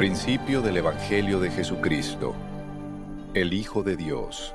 Principio del Evangelio de Jesucristo, el Hijo de Dios.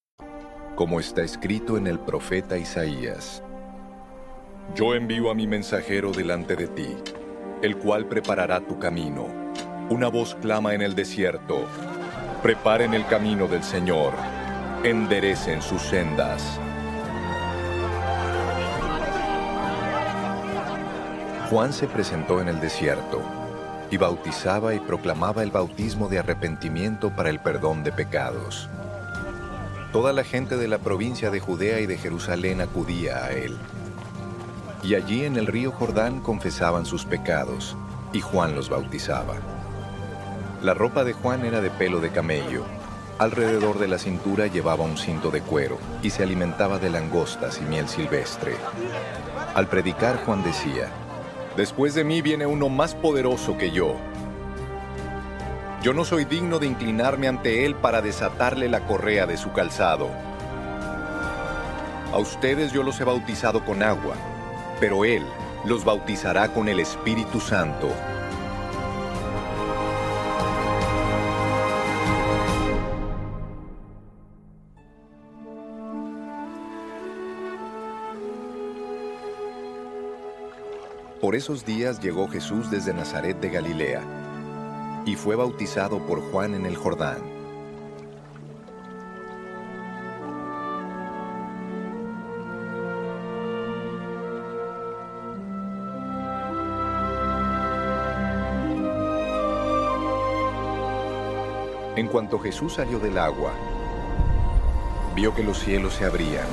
Como está escrito en el profeta Isaías. Yo envío a mi mensajero delante de ti, el cual preparará tu camino. Una voz clama en el desierto, preparen el camino del Señor, enderecen sus sendas. Juan se presentó en el desierto y bautizaba y proclamaba el bautismo de arrepentimiento para el perdón de pecados. Toda la gente de la provincia de Judea y de Jerusalén acudía a él. Y allí en el río Jordán confesaban sus pecados, y Juan los bautizaba. La ropa de Juan era de pelo de camello. Alrededor de la cintura llevaba un cinto de cuero y se alimentaba de langostas y miel silvestre. Al predicar Juan decía, Después de mí viene uno más poderoso que yo yo no soy digno de inclinarme ante Él para desatarle la correa de su calzado. A ustedes yo los he bautizado con agua, pero Él los bautizará con el Espíritu Santo. Por esos días llegó Jesús desde Nazaret de Galilea y fue bautizado por Juan en el Jordán. En cuanto Jesús salió del agua, vio que los cielos se abrían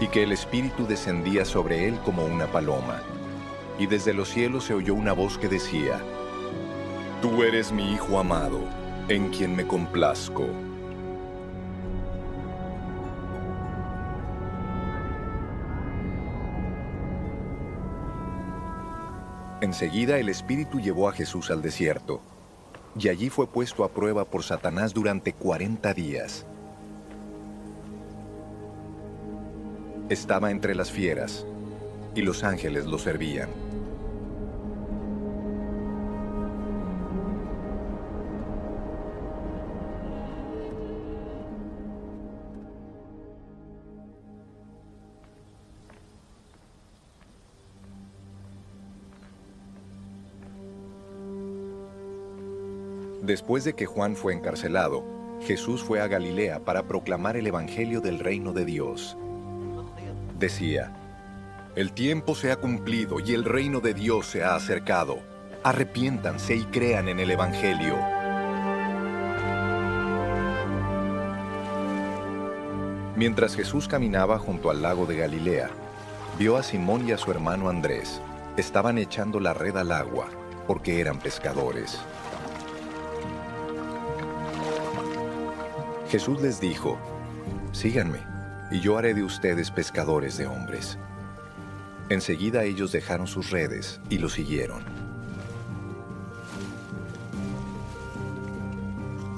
y que el Espíritu descendía sobre él como una paloma. Y desde los cielos se oyó una voz que decía, Tú eres mi Hijo amado, en quien me complazco. Enseguida el Espíritu llevó a Jesús al desierto, y allí fue puesto a prueba por Satanás durante cuarenta días. Estaba entre las fieras, y los ángeles lo servían. Después de que Juan fue encarcelado, Jesús fue a Galilea para proclamar el Evangelio del reino de Dios. Decía, El tiempo se ha cumplido y el reino de Dios se ha acercado. Arrepiéntanse y crean en el Evangelio. Mientras Jesús caminaba junto al lago de Galilea, vio a Simón y a su hermano Andrés. Estaban echando la red al agua, porque eran pescadores. Jesús les dijo, Síganme, y yo haré de ustedes pescadores de hombres. Enseguida ellos dejaron sus redes y lo siguieron.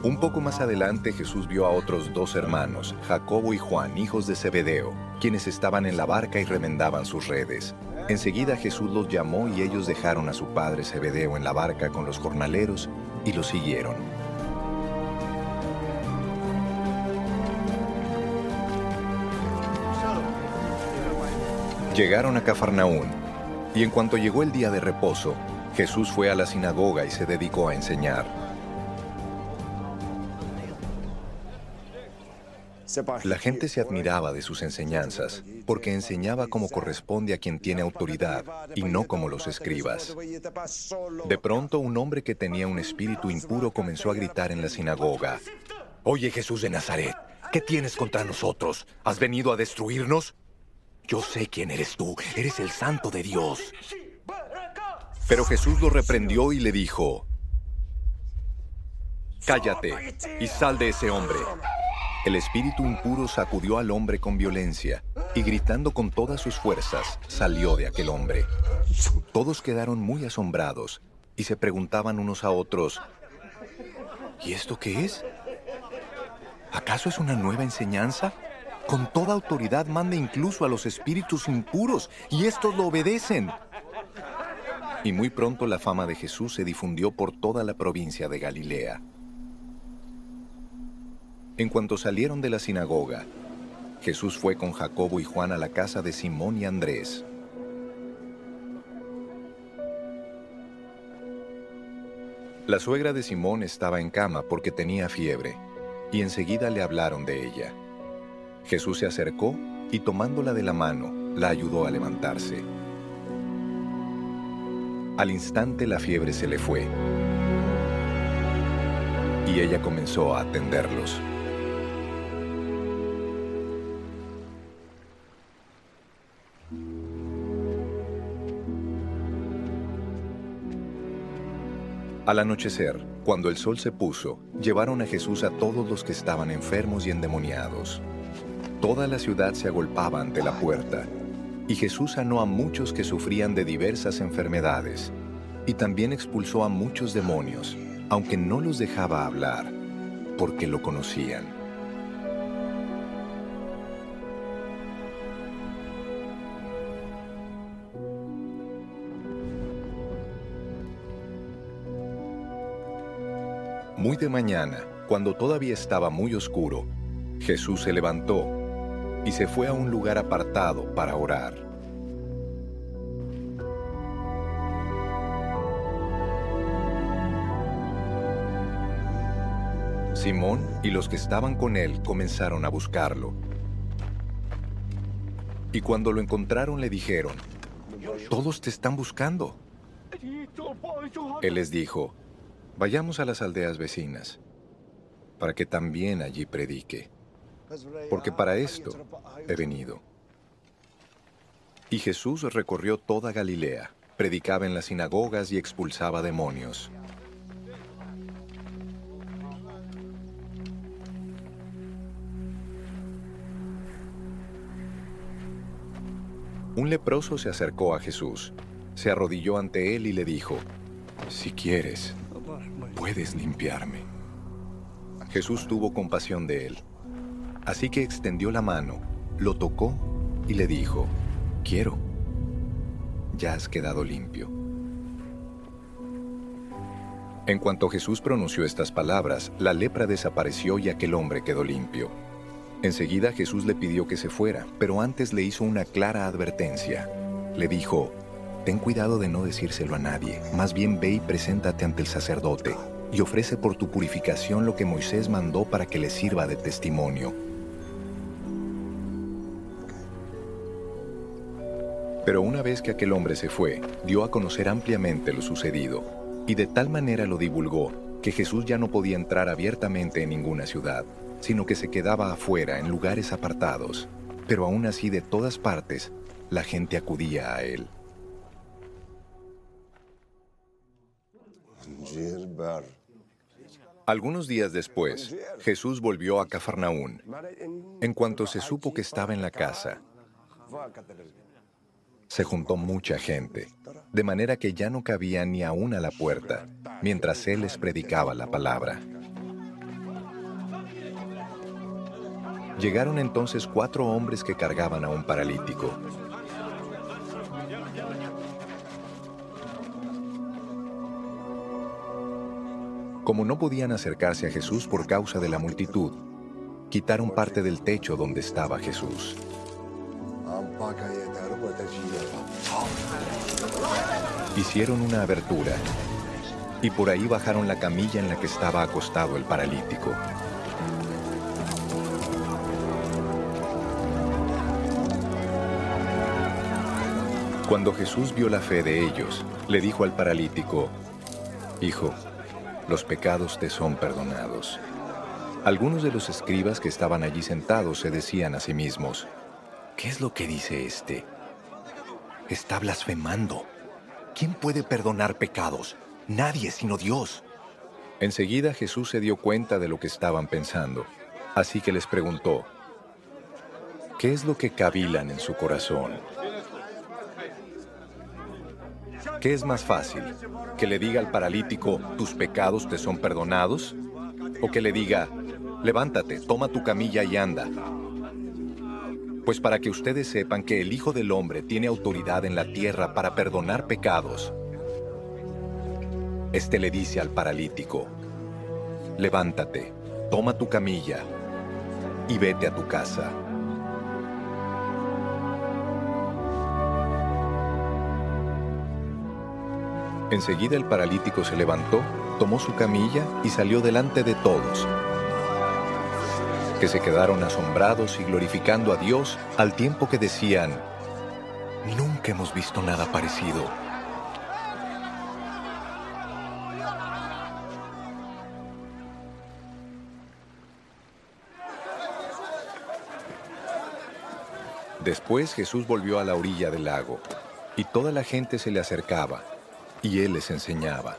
Un poco más adelante Jesús vio a otros dos hermanos, Jacobo y Juan, hijos de Zebedeo, quienes estaban en la barca y remendaban sus redes. Enseguida Jesús los llamó y ellos dejaron a su padre Zebedeo en la barca con los jornaleros y lo siguieron. Llegaron a Cafarnaún, y en cuanto llegó el día de reposo, Jesús fue a la sinagoga y se dedicó a enseñar. La gente se admiraba de sus enseñanzas, porque enseñaba como corresponde a quien tiene autoridad y no como los escribas. De pronto un hombre que tenía un espíritu impuro comenzó a gritar en la sinagoga, Oye Jesús de Nazaret, ¿qué tienes contra nosotros? ¿Has venido a destruirnos? Yo sé quién eres tú, eres el santo de Dios. Pero Jesús lo reprendió y le dijo, Cállate y sal de ese hombre. El espíritu impuro sacudió al hombre con violencia y gritando con todas sus fuerzas, salió de aquel hombre. Todos quedaron muy asombrados y se preguntaban unos a otros, ¿y esto qué es? ¿Acaso es una nueva enseñanza? Con toda autoridad manda incluso a los espíritus impuros y estos lo obedecen. Y muy pronto la fama de Jesús se difundió por toda la provincia de Galilea. En cuanto salieron de la sinagoga, Jesús fue con Jacobo y Juan a la casa de Simón y Andrés. La suegra de Simón estaba en cama porque tenía fiebre, y enseguida le hablaron de ella. Jesús se acercó y tomándola de la mano, la ayudó a levantarse. Al instante la fiebre se le fue y ella comenzó a atenderlos. Al anochecer, cuando el sol se puso, llevaron a Jesús a todos los que estaban enfermos y endemoniados. Toda la ciudad se agolpaba ante la puerta, y Jesús sanó a muchos que sufrían de diversas enfermedades, y también expulsó a muchos demonios, aunque no los dejaba hablar, porque lo conocían. Muy de mañana, cuando todavía estaba muy oscuro, Jesús se levantó y se fue a un lugar apartado para orar. Simón y los que estaban con él comenzaron a buscarlo. Y cuando lo encontraron le dijeron, todos te están buscando. Él les dijo, vayamos a las aldeas vecinas, para que también allí predique porque para esto he venido. Y Jesús recorrió toda Galilea, predicaba en las sinagogas y expulsaba demonios. Un leproso se acercó a Jesús, se arrodilló ante él y le dijo, Si quieres, puedes limpiarme. Jesús tuvo compasión de él Así que extendió la mano, lo tocó y le dijo, quiero, ya has quedado limpio. En cuanto Jesús pronunció estas palabras, la lepra desapareció y aquel hombre quedó limpio. Enseguida Jesús le pidió que se fuera, pero antes le hizo una clara advertencia. Le dijo, ten cuidado de no decírselo a nadie, más bien ve y preséntate ante el sacerdote, y ofrece por tu purificación lo que Moisés mandó para que le sirva de testimonio. Pero una vez que aquel hombre se fue, dio a conocer ampliamente lo sucedido, y de tal manera lo divulgó que Jesús ya no podía entrar abiertamente en ninguna ciudad, sino que se quedaba afuera en lugares apartados, pero aún así de todas partes la gente acudía a él. Algunos días después, Jesús volvió a Cafarnaún. En cuanto se supo que estaba en la casa, se juntó mucha gente, de manera que ya no cabía ni aún a la puerta, mientras él les predicaba la palabra. Llegaron entonces cuatro hombres que cargaban a un paralítico. Como no podían acercarse a Jesús por causa de la multitud, quitaron parte del techo donde estaba Jesús. Hicieron una abertura y por ahí bajaron la camilla en la que estaba acostado el paralítico. Cuando Jesús vio la fe de ellos, le dijo al paralítico, Hijo, los pecados te son perdonados. Algunos de los escribas que estaban allí sentados se decían a sí mismos, ¿qué es lo que dice este? Está blasfemando. ¿Quién puede perdonar pecados? Nadie sino Dios. Enseguida Jesús se dio cuenta de lo que estaban pensando, así que les preguntó, ¿qué es lo que cavilan en su corazón? ¿Qué es más fácil? ¿Que le diga al paralítico, tus pecados te son perdonados? ¿O que le diga, levántate, toma tu camilla y anda? Pues para que ustedes sepan que el Hijo del Hombre tiene autoridad en la tierra para perdonar pecados, este le dice al paralítico, levántate, toma tu camilla y vete a tu casa. Enseguida el paralítico se levantó, tomó su camilla y salió delante de todos, que se quedaron asombrados y glorificando a Dios al tiempo que decían, nunca hemos visto nada parecido. Después Jesús volvió a la orilla del lago, y toda la gente se le acercaba, y él les enseñaba.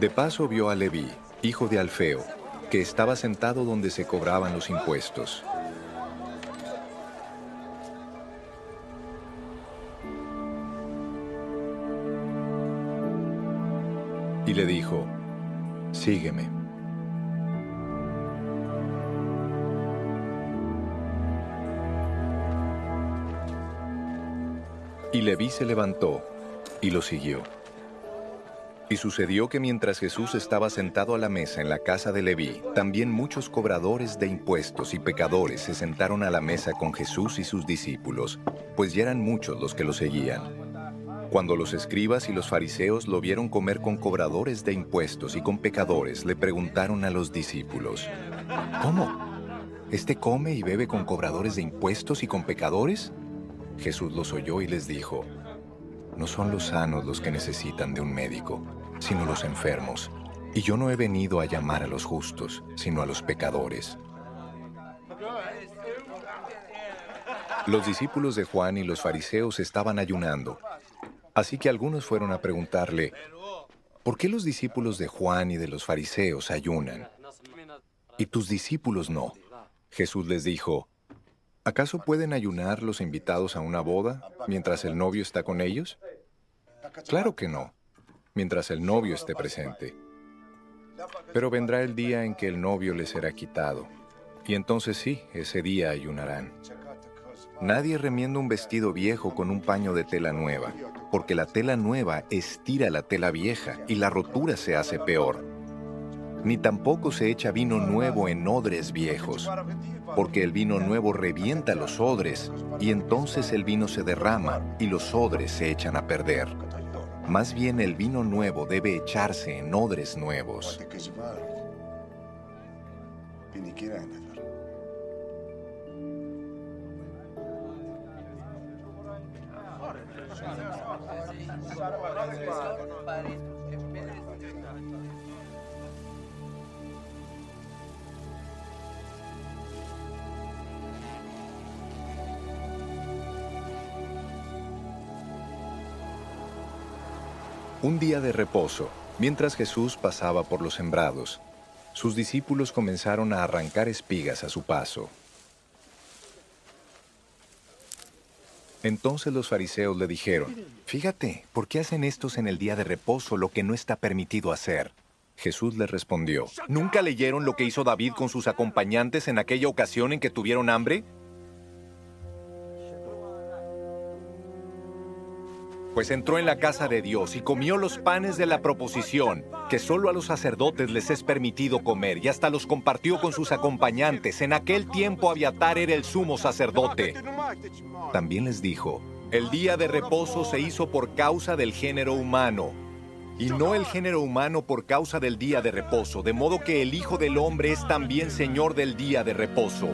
De paso vio a Leví, hijo de Alfeo, que estaba sentado donde se cobraban los impuestos. Y le dijo, sígueme. Y Leví se levantó y lo siguió. Y sucedió que mientras Jesús estaba sentado a la mesa en la casa de Leví, también muchos cobradores de impuestos y pecadores se sentaron a la mesa con Jesús y sus discípulos, pues ya eran muchos los que lo seguían. Cuando los escribas y los fariseos lo vieron comer con cobradores de impuestos y con pecadores, le preguntaron a los discípulos, ¿Cómo? ¿Este come y bebe con cobradores de impuestos y con pecadores? Jesús los oyó y les dijo, No son los sanos los que necesitan de un médico, sino los enfermos. Y yo no he venido a llamar a los justos, sino a los pecadores. Los discípulos de Juan y los fariseos estaban ayunando, así que algunos fueron a preguntarle, ¿por qué los discípulos de Juan y de los fariseos ayunan? Y tus discípulos no. Jesús les dijo, ¿Acaso pueden ayunar los invitados a una boda mientras el novio está con ellos? Claro que no, mientras el novio esté presente. Pero vendrá el día en que el novio les será quitado, y entonces sí, ese día ayunarán. Nadie remienda un vestido viejo con un paño de tela nueva, porque la tela nueva estira la tela vieja y la rotura se hace peor. Ni tampoco se echa vino nuevo en odres viejos porque el vino nuevo revienta los odres, y entonces el vino se derrama y los odres se echan a perder. Más bien el vino nuevo debe echarse en odres nuevos. Un día de reposo, mientras Jesús pasaba por los sembrados, sus discípulos comenzaron a arrancar espigas a su paso. Entonces los fariseos le dijeron, Fíjate, ¿por qué hacen estos en el día de reposo lo que no está permitido hacer? Jesús les respondió, ¿nunca leyeron lo que hizo David con sus acompañantes en aquella ocasión en que tuvieron hambre? Pues entró en la casa de Dios y comió los panes de la proposición, que solo a los sacerdotes les es permitido comer, y hasta los compartió con sus acompañantes. En aquel tiempo Abiatar era el sumo sacerdote. También les dijo, el día de reposo se hizo por causa del género humano, y no el género humano por causa del día de reposo, de modo que el Hijo del Hombre es también Señor del día de reposo.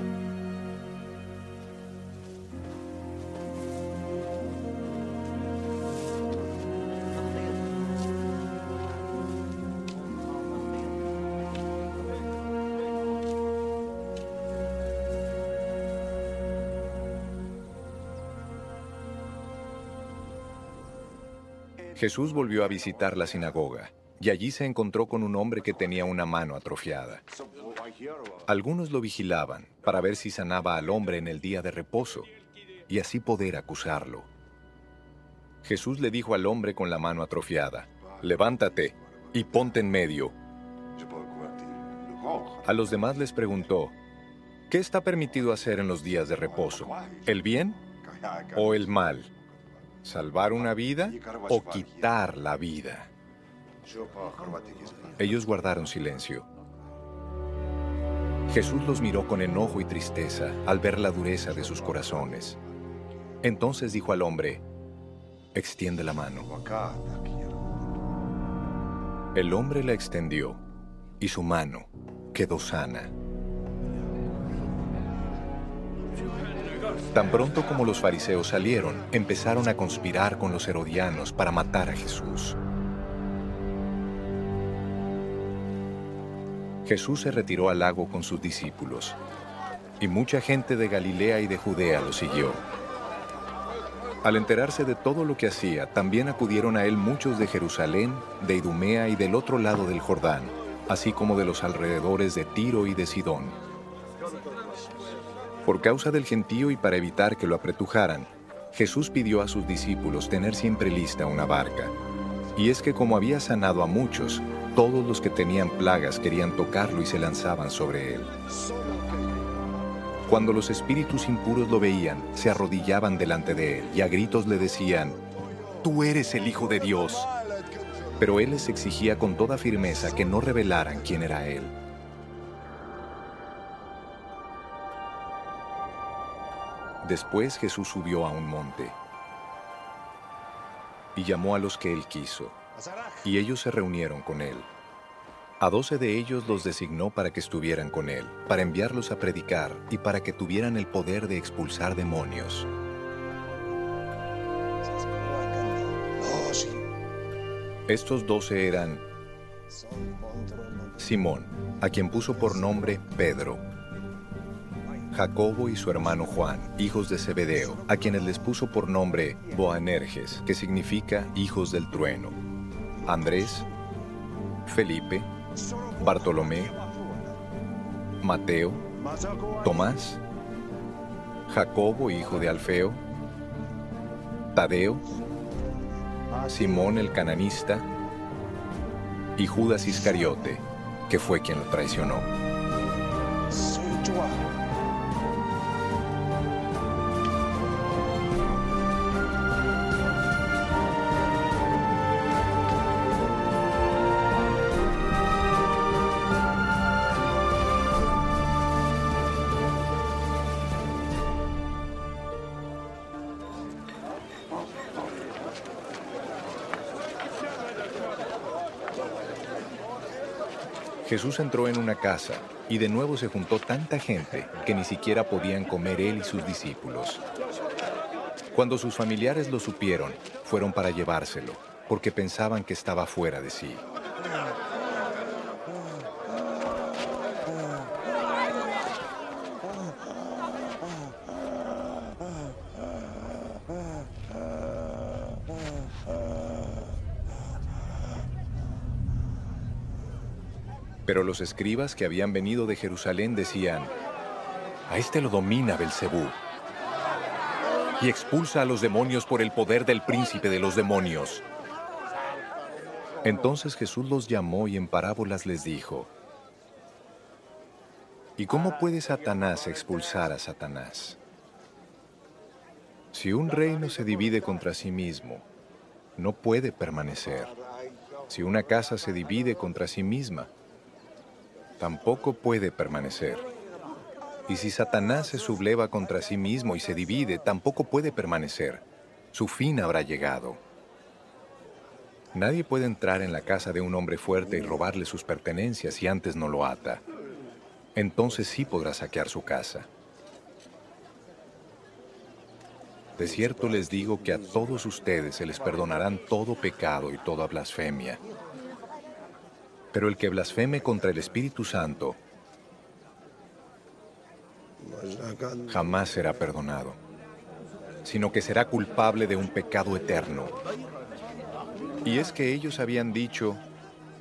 Jesús volvió a visitar la sinagoga y allí se encontró con un hombre que tenía una mano atrofiada. Algunos lo vigilaban para ver si sanaba al hombre en el día de reposo y así poder acusarlo. Jesús le dijo al hombre con la mano atrofiada, levántate y ponte en medio. A los demás les preguntó, ¿qué está permitido hacer en los días de reposo? ¿El bien o el mal? ¿Salvar una vida o quitar la vida? Ellos guardaron silencio. Jesús los miró con enojo y tristeza al ver la dureza de sus corazones. Entonces dijo al hombre, extiende la mano. El hombre la extendió y su mano quedó sana. Tan pronto como los fariseos salieron, empezaron a conspirar con los herodianos para matar a Jesús. Jesús se retiró al lago con sus discípulos, y mucha gente de Galilea y de Judea lo siguió. Al enterarse de todo lo que hacía, también acudieron a él muchos de Jerusalén, de Idumea y del otro lado del Jordán, así como de los alrededores de Tiro y de Sidón. Por causa del gentío y para evitar que lo apretujaran, Jesús pidió a sus discípulos tener siempre lista una barca. Y es que como había sanado a muchos, todos los que tenían plagas querían tocarlo y se lanzaban sobre él. Cuando los espíritus impuros lo veían, se arrodillaban delante de él y a gritos le decían, Tú eres el Hijo de Dios. Pero él les exigía con toda firmeza que no revelaran quién era él. Después Jesús subió a un monte y llamó a los que él quiso, y ellos se reunieron con él. A doce de ellos los designó para que estuvieran con él, para enviarlos a predicar y para que tuvieran el poder de expulsar demonios. Estos doce eran Simón, a quien puso por nombre Pedro, Jacobo y su hermano Juan, hijos de Zebedeo, a quienes les puso por nombre Boanerges, que significa hijos del trueno, Andrés, Felipe, Bartolomé, Mateo, Tomás, Jacobo, hijo de Alfeo, Tadeo, Simón el cananista y Judas Iscariote, que fue quien lo traicionó. Jesús entró en una casa y de nuevo se juntó tanta gente que ni siquiera podían comer él y sus discípulos. Cuando sus familiares lo supieron, fueron para llevárselo, porque pensaban que estaba fuera de sí. Pero los escribas que habían venido de Jerusalén decían, a este lo domina Belcebú y expulsa a los demonios por el poder del príncipe de los demonios. Entonces Jesús los llamó y en parábolas les dijo, ¿y cómo puede Satanás expulsar a Satanás? Si un reino se divide contra sí mismo, no puede permanecer. Si una casa se divide contra sí misma, tampoco puede permanecer. Y si Satanás se subleva contra sí mismo y se divide, tampoco puede permanecer. Su fin habrá llegado. Nadie puede entrar en la casa de un hombre fuerte y robarle sus pertenencias si antes no lo ata. Entonces sí podrá saquear su casa. De cierto les digo que a todos ustedes se les perdonarán todo pecado y toda blasfemia. Pero el que blasfeme contra el Espíritu Santo jamás será perdonado, sino que será culpable de un pecado eterno. Y es que ellos habían dicho,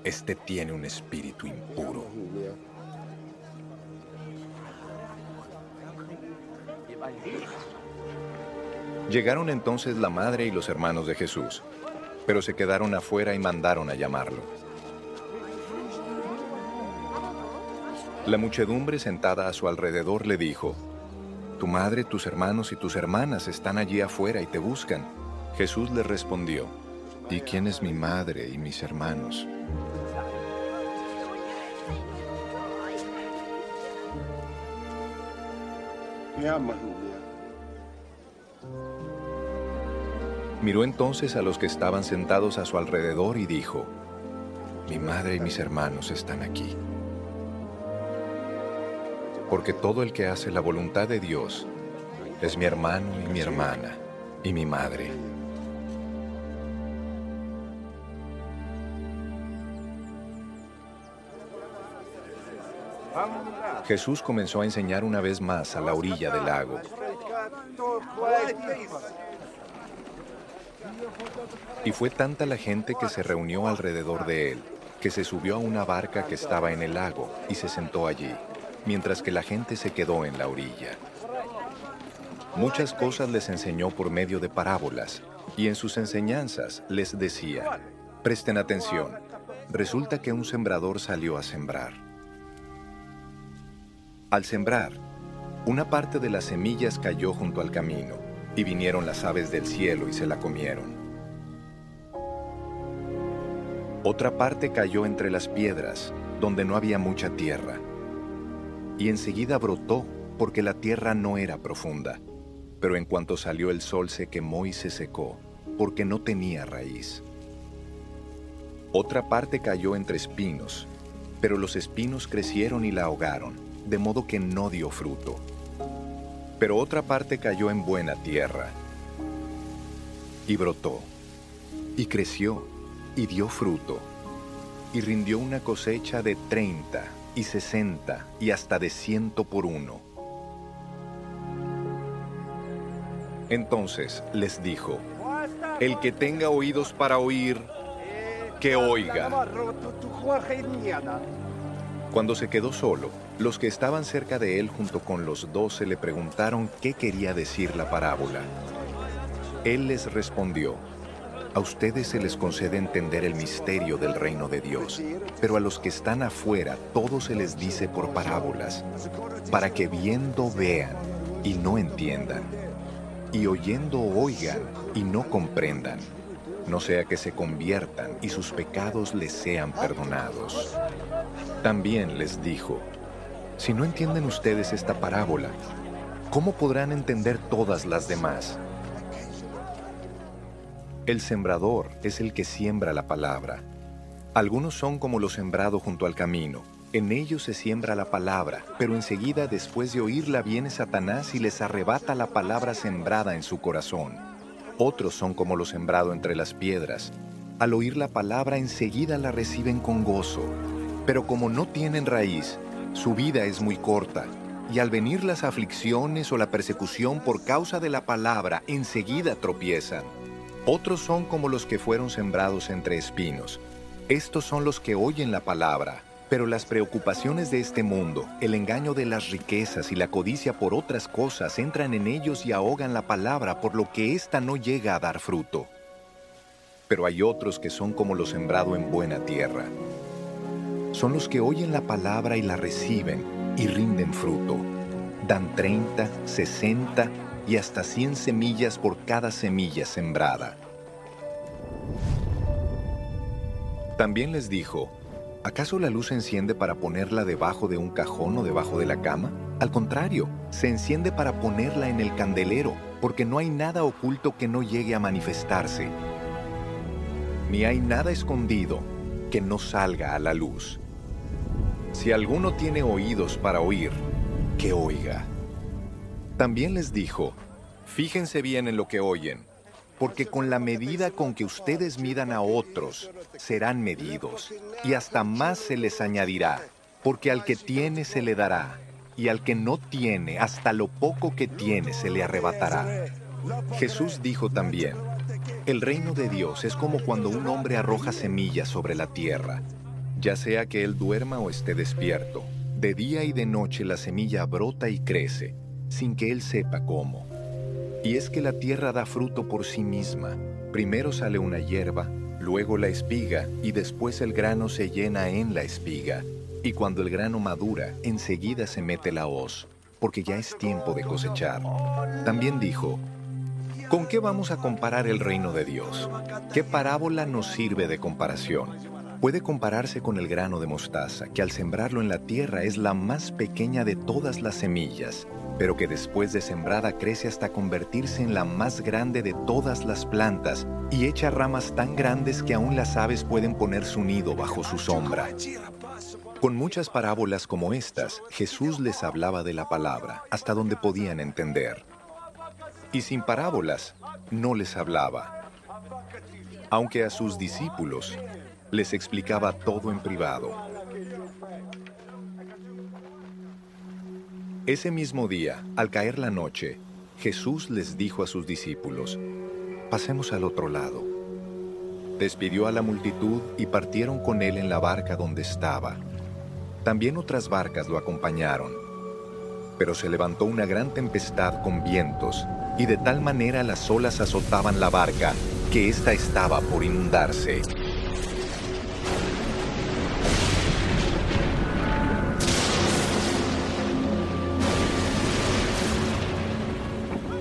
este tiene un espíritu impuro. Llegaron entonces la madre y los hermanos de Jesús, pero se quedaron afuera y mandaron a llamarlo. La muchedumbre sentada a su alrededor le dijo, Tu madre, tus hermanos y tus hermanas están allí afuera y te buscan. Jesús le respondió, ¿Y quién es mi madre y mis hermanos? Miró entonces a los que estaban sentados a su alrededor y dijo, Mi madre y mis hermanos están aquí. Porque todo el que hace la voluntad de Dios es mi hermano y mi hermana y mi madre. Jesús comenzó a enseñar una vez más a la orilla del lago. Y fue tanta la gente que se reunió alrededor de él, que se subió a una barca que estaba en el lago y se sentó allí, mientras que la gente se quedó en la orilla. Muchas cosas les enseñó por medio de parábolas, y en sus enseñanzas les decía, presten atención, resulta que un sembrador salió a sembrar. Al sembrar, una parte de las semillas cayó junto al camino, y vinieron las aves del cielo y se la comieron. Otra parte cayó entre las piedras, donde no había mucha tierra, y enseguida brotó porque la tierra no era profunda, pero en cuanto salió el sol se quemó y se secó, porque no tenía raíz. Otra parte cayó entre espinos, pero los espinos crecieron y la ahogaron de modo que no dio fruto. Pero otra parte cayó en buena tierra, y brotó, y creció, y dio fruto, y rindió una cosecha de treinta, y sesenta, y hasta de ciento por uno. Entonces les dijo, el que tenga oídos para oír, que oiga. Cuando se quedó solo, los que estaban cerca de él junto con los doce le preguntaron qué quería decir la parábola. Él les respondió, a ustedes se les concede entender el misterio del reino de Dios, pero a los que están afuera todo se les dice por parábolas, para que viendo vean y no entiendan, y oyendo oigan y no comprendan no sea que se conviertan y sus pecados les sean perdonados. También les dijo, si no entienden ustedes esta parábola, ¿cómo podrán entender todas las demás? El sembrador es el que siembra la palabra. Algunos son como lo sembrado junto al camino. En ellos se siembra la palabra, pero enseguida después de oírla viene Satanás y les arrebata la palabra sembrada en su corazón otros son como lo sembrado entre las piedras. Al oír la palabra enseguida la reciben con gozo, pero como no tienen raíz, su vida es muy corta, y al venir las aflicciones o la persecución por causa de la palabra, enseguida tropiezan. Otros son como los que fueron sembrados entre espinos. Estos son los que oyen la palabra, pero las preocupaciones de este mundo, el engaño de las riquezas y la codicia por otras cosas entran en ellos y ahogan la palabra, por lo que ésta no llega a dar fruto. Pero hay otros que son como lo sembrado en buena tierra. Son los que oyen la palabra y la reciben y rinden fruto. Dan 30, 60 y hasta 100 semillas por cada semilla sembrada. También les dijo, ¿Acaso la luz se enciende para ponerla debajo de un cajón o debajo de la cama? Al contrario, se enciende para ponerla en el candelero, porque no hay nada oculto que no llegue a manifestarse, ni hay nada escondido que no salga a la luz. Si alguno tiene oídos para oír, que oiga. También les dijo, fíjense bien en lo que oyen porque con la medida con que ustedes midan a otros, serán medidos, y hasta más se les añadirá, porque al que tiene se le dará, y al que no tiene, hasta lo poco que tiene se le arrebatará. Jesús dijo también, El reino de Dios es como cuando un hombre arroja semillas sobre la tierra, ya sea que él duerma o esté despierto. De día y de noche la semilla brota y crece, sin que él sepa cómo. Y es que la tierra da fruto por sí misma. Primero sale una hierba, luego la espiga y después el grano se llena en la espiga. Y cuando el grano madura, enseguida se mete la hoz, porque ya es tiempo de cosechar. También dijo, ¿Con qué vamos a comparar el reino de Dios? ¿Qué parábola nos sirve de comparación? Puede compararse con el grano de mostaza, que al sembrarlo en la tierra es la más pequeña de todas las semillas, pero que después de sembrada crece hasta convertirse en la más grande de todas las plantas y echa ramas tan grandes que aún las aves pueden poner su nido bajo su sombra. Con muchas parábolas como estas, Jesús les hablaba de la palabra, hasta donde podían entender y sin parábolas no les hablaba, aunque a sus discípulos les explicaba todo en privado. Ese mismo día, al caer la noche, Jesús les dijo a sus discípulos, pasemos al otro lado. Despidió a la multitud y partieron con él en la barca donde estaba. También otras barcas lo acompañaron. Pero se levantó una gran tempestad con vientos y de tal manera las olas azotaban la barca que ésta estaba por inundarse.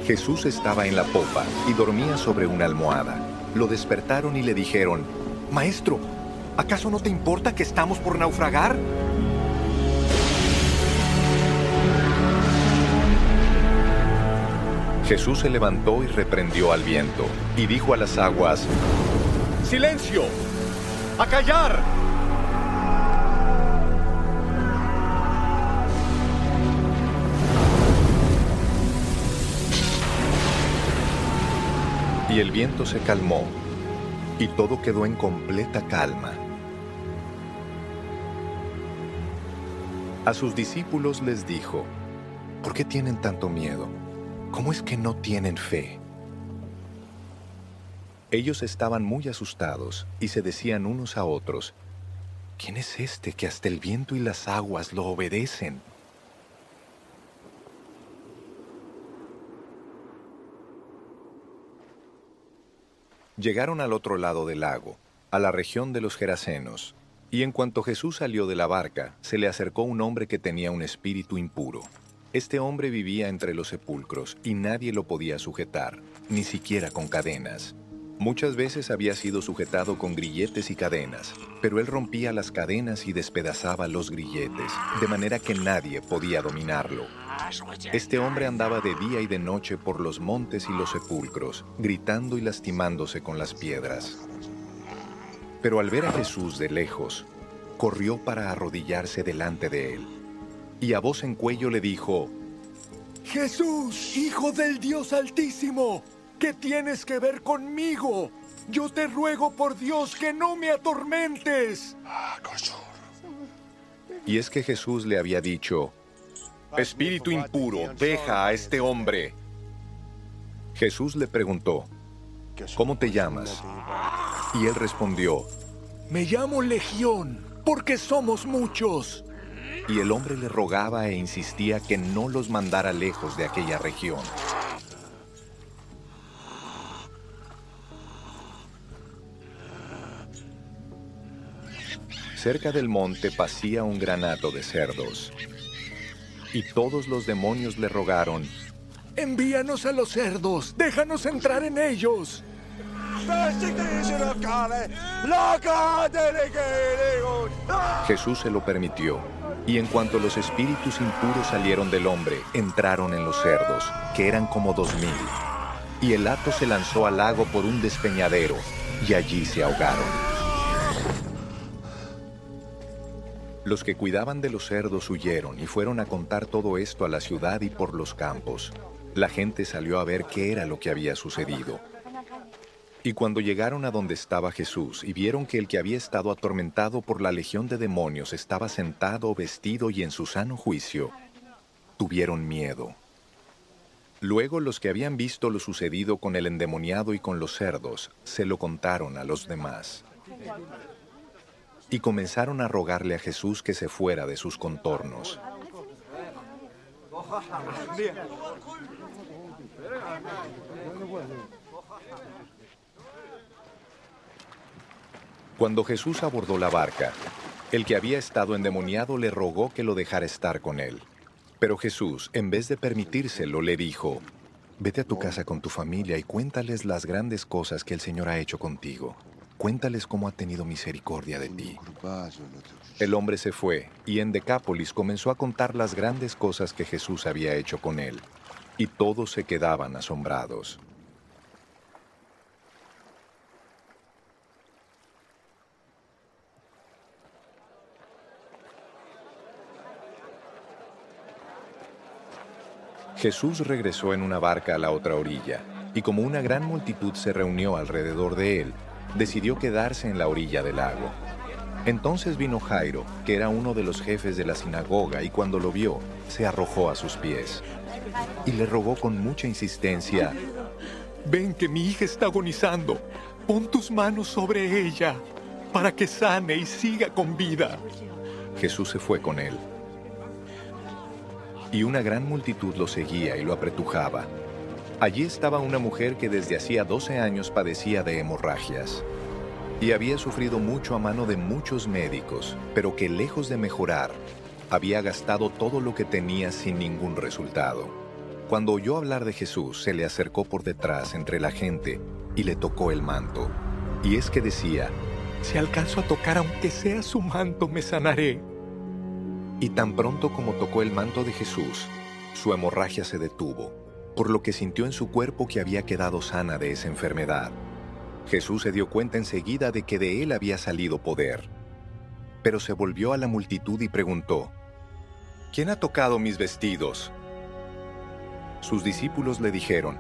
Jesús estaba en la popa y dormía sobre una almohada. Lo despertaron y le dijeron, Maestro, ¿acaso no te importa que estamos por naufragar? Jesús se levantó y reprendió al viento, y dijo a las aguas, ¡Silencio! ¡A callar! Y el viento se calmó, y todo quedó en completa calma. A sus discípulos les dijo, ¿por qué tienen tanto miedo? ¿Cómo es que no tienen fe? Ellos estaban muy asustados y se decían unos a otros, ¿quién es este que hasta el viento y las aguas lo obedecen? Llegaron al otro lado del lago, a la región de los Gerasenos, y en cuanto Jesús salió de la barca, se le acercó un hombre que tenía un espíritu impuro. Este hombre vivía entre los sepulcros y nadie lo podía sujetar, ni siquiera con cadenas. Muchas veces había sido sujetado con grilletes y cadenas, pero él rompía las cadenas y despedazaba los grilletes, de manera que nadie podía dominarlo. Este hombre andaba de día y de noche por los montes y los sepulcros, gritando y lastimándose con las piedras. Pero al ver a Jesús de lejos, corrió para arrodillarse delante de él y a voz en cuello le dijo, Jesús, Hijo del Dios Altísimo, ¿qué tienes que ver conmigo? Yo te ruego por Dios que no me atormentes. Y es que Jesús le había dicho, Espíritu impuro, deja a este hombre. Jesús le preguntó, ¿cómo te llamas? Y él respondió, Me llamo Legión, porque somos muchos y el hombre le rogaba e insistía que no los mandara lejos de aquella región. Cerca del monte pasía un granato de cerdos, y todos los demonios le rogaron, Envíanos a los cerdos, déjanos entrar en ellos. Jesús se lo permitió y en cuanto los espíritus impuros salieron del hombre, entraron en los cerdos, que eran como dos mil. Y el hato se lanzó al lago por un despeñadero, y allí se ahogaron. Los que cuidaban de los cerdos huyeron y fueron a contar todo esto a la ciudad y por los campos. La gente salió a ver qué era lo que había sucedido. Y cuando llegaron a donde estaba Jesús y vieron que el que había estado atormentado por la legión de demonios estaba sentado, vestido y en su sano juicio, tuvieron miedo. Luego los que habían visto lo sucedido con el endemoniado y con los cerdos, se lo contaron a los demás. Y comenzaron a rogarle a Jesús que se fuera de sus contornos. Cuando Jesús abordó la barca, el que había estado endemoniado le rogó que lo dejara estar con él. Pero Jesús, en vez de permitírselo, le dijo, Vete a tu casa con tu familia y cuéntales las grandes cosas que el Señor ha hecho contigo. Cuéntales cómo ha tenido misericordia de ti. El hombre se fue y en Decápolis comenzó a contar las grandes cosas que Jesús había hecho con él, y todos se quedaban asombrados. Jesús regresó en una barca a la otra orilla, y como una gran multitud se reunió alrededor de él, decidió quedarse en la orilla del lago. Entonces vino Jairo, que era uno de los jefes de la sinagoga, y cuando lo vio, se arrojó a sus pies. Y le rogó con mucha insistencia, Ven que mi hija está agonizando. Pon tus manos sobre ella para que sane y siga con vida. Jesús se fue con él. Y una gran multitud lo seguía y lo apretujaba. Allí estaba una mujer que desde hacía 12 años padecía de hemorragias y había sufrido mucho a mano de muchos médicos, pero que lejos de mejorar, había gastado todo lo que tenía sin ningún resultado. Cuando oyó hablar de Jesús, se le acercó por detrás entre la gente y le tocó el manto. Y es que decía, Si alcanzo a tocar aunque sea su manto, me sanaré. y tan pronto como tocó el manto de Jesús, su hemorragia se detuvo, por lo que sintió en su cuerpo que había quedado sana de esa enfermedad. Jesús se dio cuenta enseguida de que de él había salido poder. Pero se volvió a la multitud y preguntó, ¿Quién ha tocado mis vestidos? Sus discípulos le dijeron,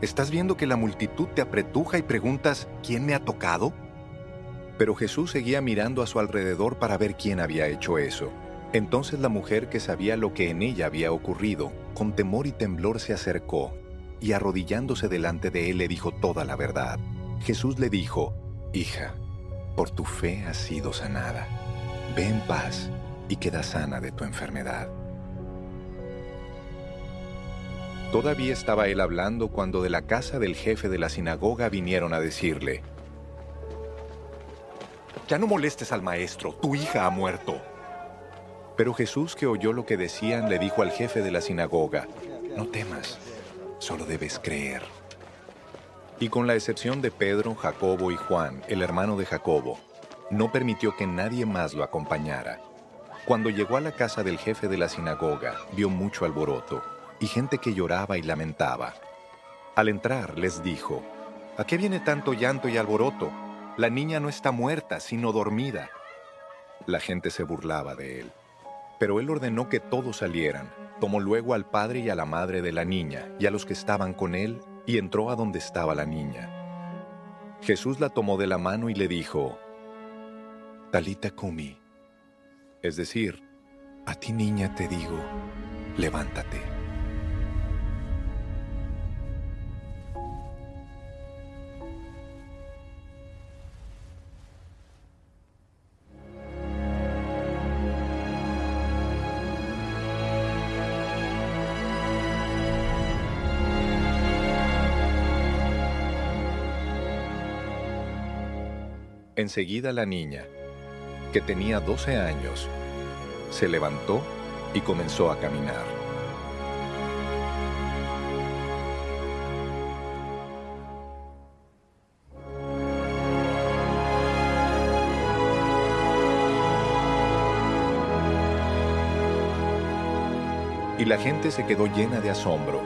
¿Estás viendo que la multitud te apretuja y preguntas, ¿quién me ha tocado? Pero Jesús seguía mirando a su alrededor para ver quién había hecho eso. Entonces la mujer que sabía lo que en ella había ocurrido, con temor y temblor se acercó, y arrodillándose delante de él le dijo toda la verdad. Jesús le dijo, Hija, por tu fe has sido sanada. Ve en paz y queda sana de tu enfermedad. Todavía estaba él hablando cuando de la casa del jefe de la sinagoga vinieron a decirle, Ya no molestes al maestro, tu hija ha muerto. Pero Jesús, que oyó lo que decían, le dijo al jefe de la sinagoga, No temas, solo debes creer. Y con la excepción de Pedro, Jacobo y Juan, el hermano de Jacobo, no permitió que nadie más lo acompañara. Cuando llegó a la casa del jefe de la sinagoga, vio mucho alboroto y gente que lloraba y lamentaba. Al entrar les dijo, ¿A qué viene tanto llanto y alboroto? La niña no está muerta, sino dormida. La gente se burlaba de él. Pero él ordenó que todos salieran. Tomó luego al padre y a la madre de la niña y a los que estaban con él y entró a donde estaba la niña. Jesús la tomó de la mano y le dijo, Talita Kumi, es decir, a ti niña te digo, levántate. Enseguida la niña, que tenía 12 años, se levantó y comenzó a caminar. Y la gente se quedó llena de asombro.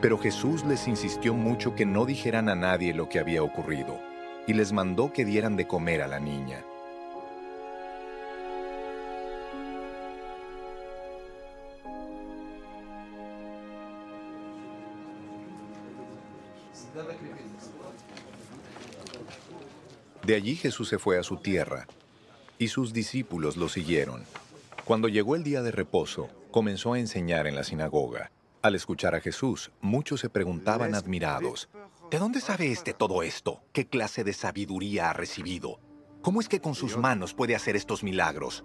Pero Jesús les insistió mucho que no dijeran a nadie lo que había ocurrido y les mandó que dieran de comer a la niña. De allí Jesús se fue a su tierra, y sus discípulos lo siguieron. Cuando llegó el día de reposo, comenzó a enseñar en la sinagoga. Al escuchar a Jesús, muchos se preguntaban admirados, ¿de dónde sabe este todo esto? ¿Qué clase de sabiduría ha recibido? ¿Cómo es que con sus manos puede hacer estos milagros?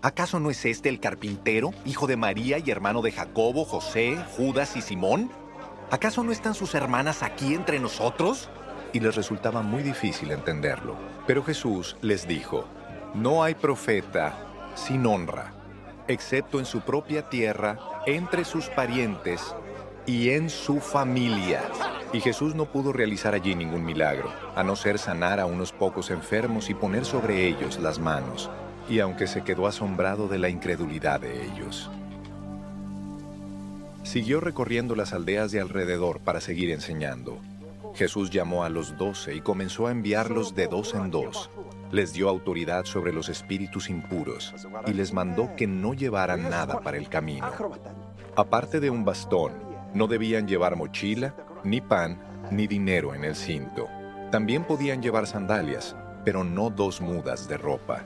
¿Acaso no es este el carpintero, hijo de María y hermano de Jacobo, José, Judas y Simón? ¿Acaso no están sus hermanas aquí entre nosotros? Y les resultaba muy difícil entenderlo. Pero Jesús les dijo, no hay profeta sin honra, excepto en su propia tierra, entre sus parientes y en su familia. Y Jesús no pudo realizar allí ningún milagro, a no ser sanar a unos pocos enfermos y poner sobre ellos las manos, y aunque se quedó asombrado de la incredulidad de ellos. Siguió recorriendo las aldeas de alrededor para seguir enseñando. Jesús llamó a los doce y comenzó a enviarlos de dos en dos. Les dio autoridad sobre los espíritus impuros y les mandó que no llevaran nada para el camino. Aparte de un bastón, no debían llevar mochila, ni pan, ni dinero en el cinto. También podían llevar sandalias, pero no dos mudas de ropa.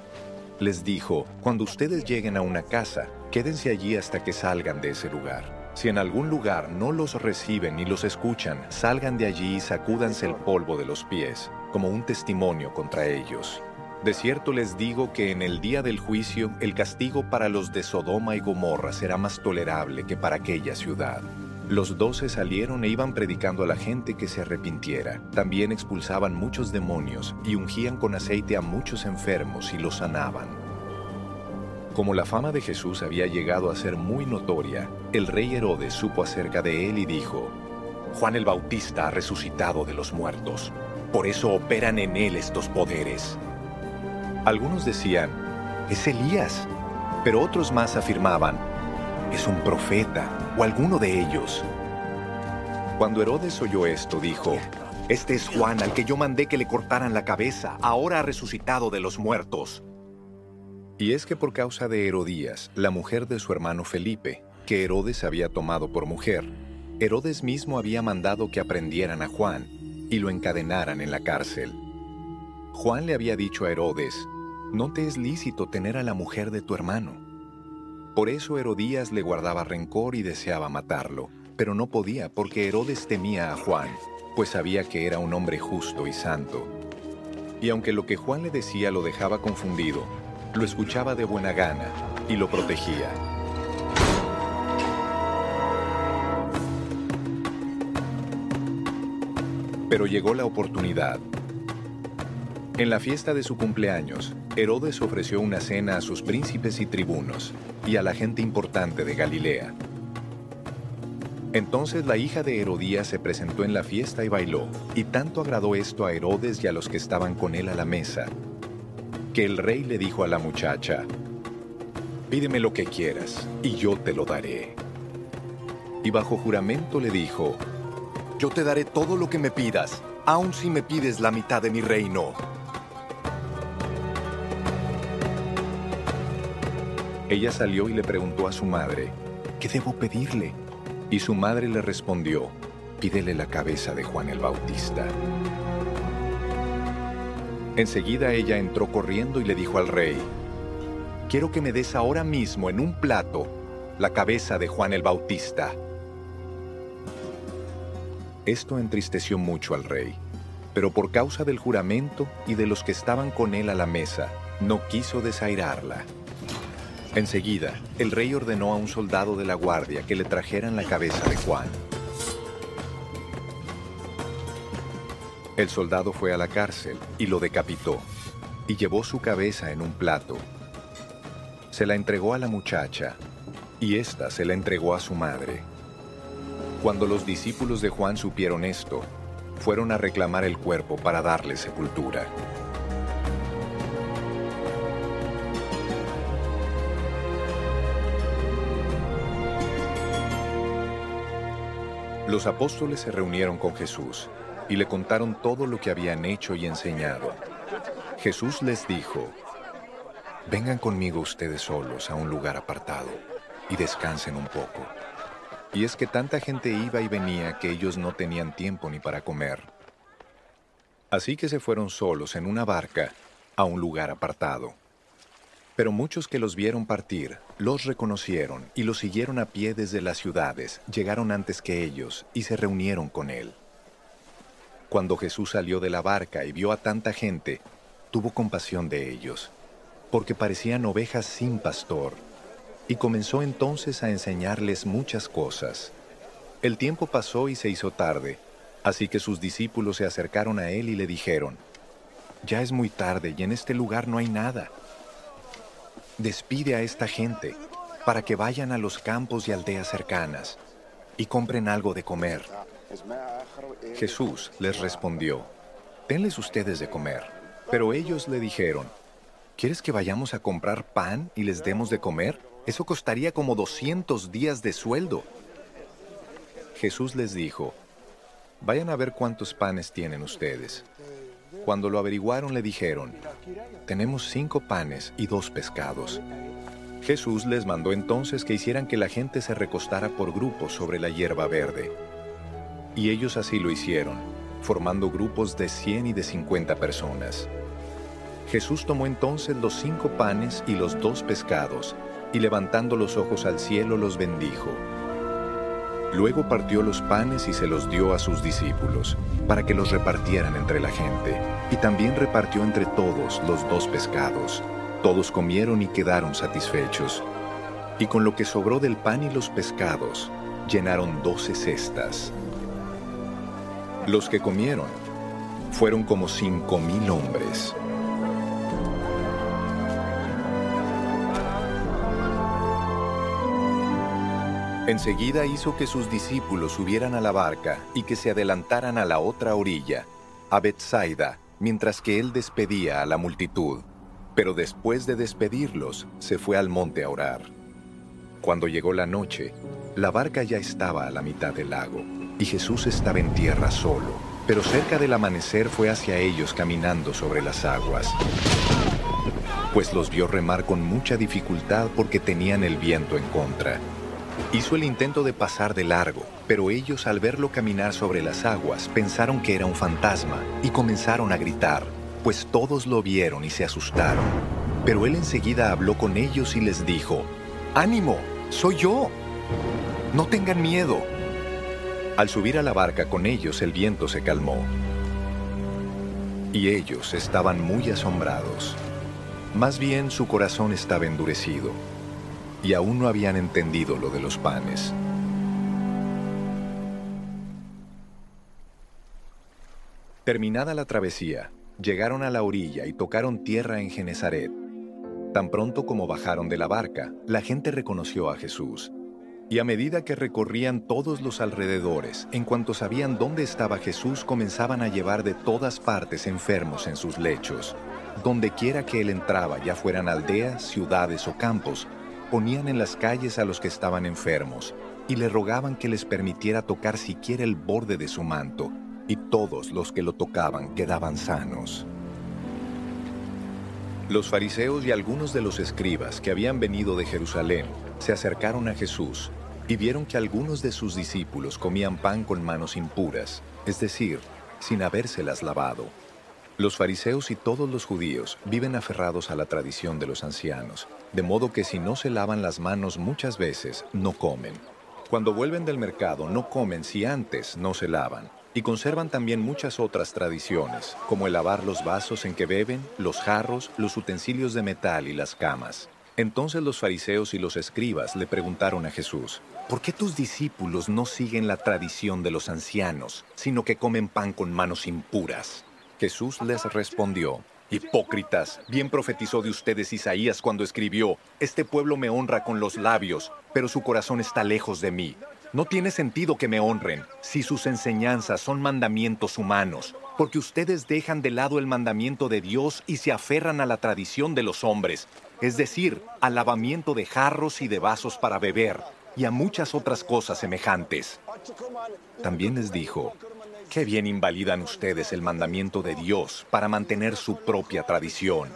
Les dijo, cuando ustedes lleguen a una casa, quédense allí hasta que salgan de ese lugar. Si en algún lugar no los reciben ni los escuchan, salgan de allí y sacúdanse el polvo de los pies, como un testimonio contra ellos. De cierto les digo que en el día del juicio el castigo para los de Sodoma y Gomorra será más tolerable que para aquella ciudad. Los doce salieron e iban predicando a la gente que se arrepintiera. También expulsaban muchos demonios y ungían con aceite a muchos enfermos y los sanaban. Como la fama de Jesús había llegado a ser muy notoria, el rey Herodes supo acerca de él y dijo, Juan el Bautista ha resucitado de los muertos, por eso operan en él estos poderes. Algunos decían, es Elías, pero otros más afirmaban, es un profeta o alguno de ellos. Cuando Herodes oyó esto, dijo, Este es Juan al que yo mandé que le cortaran la cabeza, ahora ha resucitado de los muertos. Y es que por causa de Herodías, la mujer de su hermano Felipe, que Herodes había tomado por mujer, Herodes mismo había mandado que aprendieran a Juan y lo encadenaran en la cárcel. Juan le había dicho a Herodes, no te es lícito tener a la mujer de tu hermano. Por eso Herodías le guardaba rencor y deseaba matarlo, pero no podía porque Herodes temía a Juan, pues sabía que era un hombre justo y santo. Y aunque lo que Juan le decía lo dejaba confundido, lo escuchaba de buena gana y lo protegía. Pero llegó la oportunidad. En la fiesta de su cumpleaños, Herodes ofreció una cena a sus príncipes y tribunos y a la gente importante de Galilea. Entonces la hija de Herodías se presentó en la fiesta y bailó, y tanto agradó esto a Herodes y a los que estaban con él a la mesa, que el rey le dijo a la muchacha, Pídeme lo que quieras, y yo te lo daré. Y bajo juramento le dijo, Yo te daré todo lo que me pidas, aun si me pides la mitad de mi reino. Ella salió y le preguntó a su madre, ¿qué debo pedirle? Y su madre le respondió, pídele la cabeza de Juan el Bautista. Enseguida ella entró corriendo y le dijo al rey, quiero que me des ahora mismo en un plato la cabeza de Juan el Bautista. Esto entristeció mucho al rey, pero por causa del juramento y de los que estaban con él a la mesa, no quiso desairarla. Enseguida, el rey ordenó a un soldado de la guardia que le trajeran la cabeza de Juan. El soldado fue a la cárcel y lo decapitó, y llevó su cabeza en un plato. Se la entregó a la muchacha, y ésta se la entregó a su madre. Cuando los discípulos de Juan supieron esto, fueron a reclamar el cuerpo para darle sepultura. Los apóstoles se reunieron con Jesús y le contaron todo lo que habían hecho y enseñado. Jesús les dijo, Vengan conmigo ustedes solos a un lugar apartado y descansen un poco. Y es que tanta gente iba y venía que ellos no tenían tiempo ni para comer. Así que se fueron solos en una barca a un lugar apartado. Pero muchos que los vieron partir, los reconocieron y los siguieron a pie desde las ciudades, llegaron antes que ellos y se reunieron con él. Cuando Jesús salió de la barca y vio a tanta gente, tuvo compasión de ellos, porque parecían ovejas sin pastor, y comenzó entonces a enseñarles muchas cosas. El tiempo pasó y se hizo tarde, así que sus discípulos se acercaron a él y le dijeron, Ya es muy tarde y en este lugar no hay nada despide a esta gente para que vayan a los campos y aldeas cercanas y compren algo de comer. Jesús les respondió, denles ustedes de comer. Pero ellos le dijeron, ¿quieres que vayamos a comprar pan y les demos de comer? Eso costaría como 200 días de sueldo. Jesús les dijo, vayan a ver cuántos panes tienen ustedes. Cuando lo averiguaron le dijeron, tenemos cinco panes y dos pescados. Jesús les mandó entonces que hicieran que la gente se recostara por grupos sobre la hierba verde. Y ellos así lo hicieron, formando grupos de cien y de cincuenta personas. Jesús tomó entonces los cinco panes y los dos pescados, y levantando los ojos al cielo los bendijo Luego partió los panes y se los dio a sus discípulos, para que los repartieran entre la gente, y también repartió entre todos los dos pescados. Todos comieron y quedaron satisfechos. Y con lo que sobró del pan y los pescados, llenaron doce cestas. Los que comieron fueron como cinco mil hombres. Enseguida hizo que sus discípulos subieran a la barca y que se adelantaran a la otra orilla, a Bethsaida, mientras que él despedía a la multitud. Pero después de despedirlos, se fue al monte a orar. Cuando llegó la noche, la barca ya estaba a la mitad del lago, y Jesús estaba en tierra solo, pero cerca del amanecer fue hacia ellos caminando sobre las aguas, pues los vio remar con mucha dificultad porque tenían el viento en contra. Hizo el intento de pasar de largo, pero ellos al verlo caminar sobre las aguas pensaron que era un fantasma y comenzaron a gritar, pues todos lo vieron y se asustaron. Pero él enseguida habló con ellos y les dijo, ¡Ánimo! ¡Soy yo! No tengan miedo. Al subir a la barca con ellos el viento se calmó. Y ellos estaban muy asombrados. Más bien su corazón estaba endurecido y aún no habían entendido lo de los panes. Terminada la travesía, llegaron a la orilla y tocaron tierra en Genezaret. Tan pronto como bajaron de la barca, la gente reconoció a Jesús. Y a medida que recorrían todos los alrededores, en cuanto sabían dónde estaba Jesús, comenzaban a llevar de todas partes enfermos en sus lechos. Donde quiera que él entraba, ya fueran aldeas, ciudades o campos, ponían en las calles a los que estaban enfermos y le rogaban que les permitiera tocar siquiera el borde de su manto, y todos los que lo tocaban quedaban sanos. Los fariseos y algunos de los escribas que habían venido de Jerusalén se acercaron a Jesús y vieron que algunos de sus discípulos comían pan con manos impuras, es decir, sin habérselas lavado. Los fariseos y todos los judíos viven aferrados a la tradición de los ancianos, de modo que si no se lavan las manos muchas veces, no comen. Cuando vuelven del mercado, no comen si antes no se lavan. Y conservan también muchas otras tradiciones, como el lavar los vasos en que beben, los jarros, los utensilios de metal y las camas. Entonces los fariseos y los escribas le preguntaron a Jesús, ¿por qué tus discípulos no siguen la tradición de los ancianos, sino que comen pan con manos impuras? Jesús les respondió, Hipócritas, bien profetizó de ustedes Isaías cuando escribió, Este pueblo me honra con los labios, pero su corazón está lejos de mí. No tiene sentido que me honren si sus enseñanzas son mandamientos humanos, porque ustedes dejan de lado el mandamiento de Dios y se aferran a la tradición de los hombres, es decir, al lavamiento de jarros y de vasos para beber, y a muchas otras cosas semejantes. También les dijo, Qué bien invalidan ustedes el mandamiento de Dios para mantener su propia tradición.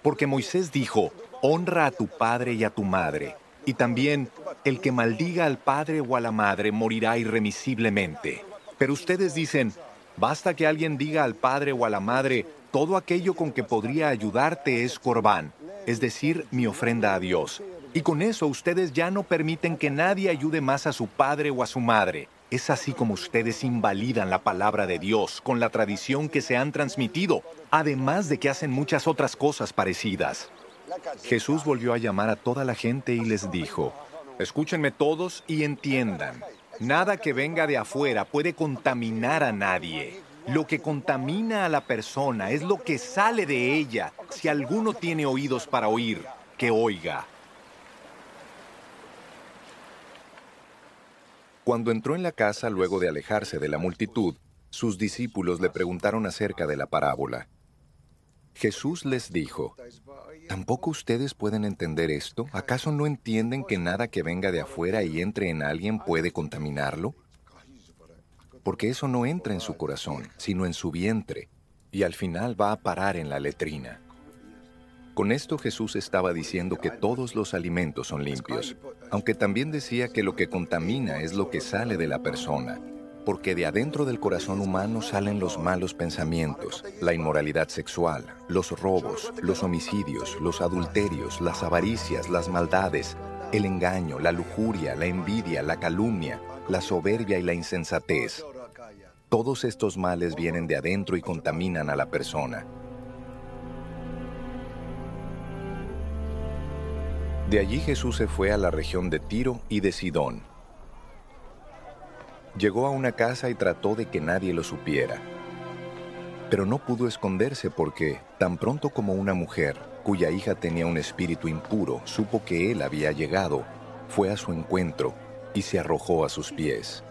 Porque Moisés dijo, honra a tu padre y a tu madre, y también el que maldiga al padre o a la madre morirá irremisiblemente. Pero ustedes dicen, basta que alguien diga al padre o a la madre, todo aquello con que podría ayudarte es corbán, es decir, mi ofrenda a Dios. Y con eso ustedes ya no permiten que nadie ayude más a su padre o a su madre. Es así como ustedes invalidan la palabra de Dios con la tradición que se han transmitido, además de que hacen muchas otras cosas parecidas. Jesús volvió a llamar a toda la gente y les dijo, escúchenme todos y entiendan, nada que venga de afuera puede contaminar a nadie. Lo que contamina a la persona es lo que sale de ella. Si alguno tiene oídos para oír, que oiga. Cuando entró en la casa luego de alejarse de la multitud, sus discípulos le preguntaron acerca de la parábola. Jesús les dijo, ¿tampoco ustedes pueden entender esto? ¿Acaso no entienden que nada que venga de afuera y entre en alguien puede contaminarlo? Porque eso no entra en su corazón, sino en su vientre, y al final va a parar en la letrina. Con esto Jesús estaba diciendo que todos los alimentos son limpios, aunque también decía que lo que contamina es lo que sale de la persona, porque de adentro del corazón humano salen los malos pensamientos, la inmoralidad sexual, los robos, los homicidios, los adulterios, las avaricias, las maldades, el engaño, la lujuria, la envidia, la calumnia, la soberbia y la insensatez. Todos estos males vienen de adentro y contaminan a la persona. De allí Jesús se fue a la región de Tiro y de Sidón. Llegó a una casa y trató de que nadie lo supiera. Pero no pudo esconderse porque, tan pronto como una mujer, cuya hija tenía un espíritu impuro, supo que él había llegado, fue a su encuentro y se arrojó a sus pies.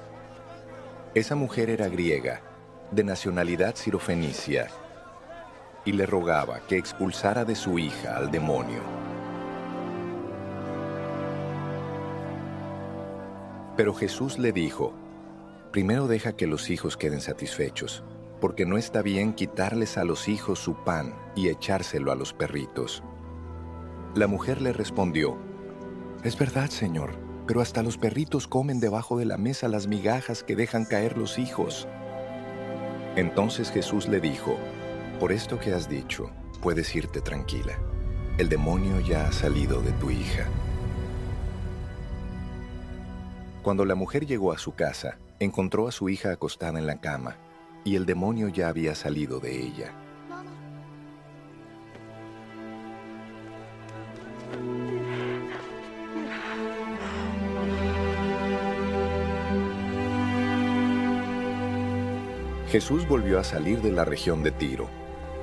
Esa mujer era griega, de nacionalidad sirofenicia, y le rogaba que expulsara de su hija al demonio. Pero Jesús le dijo, primero deja que los hijos queden satisfechos, porque no está bien quitarles a los hijos su pan y echárselo a los perritos. La mujer le respondió, es verdad, Señor, pero hasta los perritos comen debajo de la mesa las migajas que dejan caer los hijos. Entonces Jesús le dijo, por esto que has dicho, puedes irte tranquila. El demonio ya ha salido de tu hija. Cuando la mujer llegó a su casa, encontró a su hija acostada en la cama, y el demonio ya había salido de ella. Jesús volvió a salir de la región de Tiro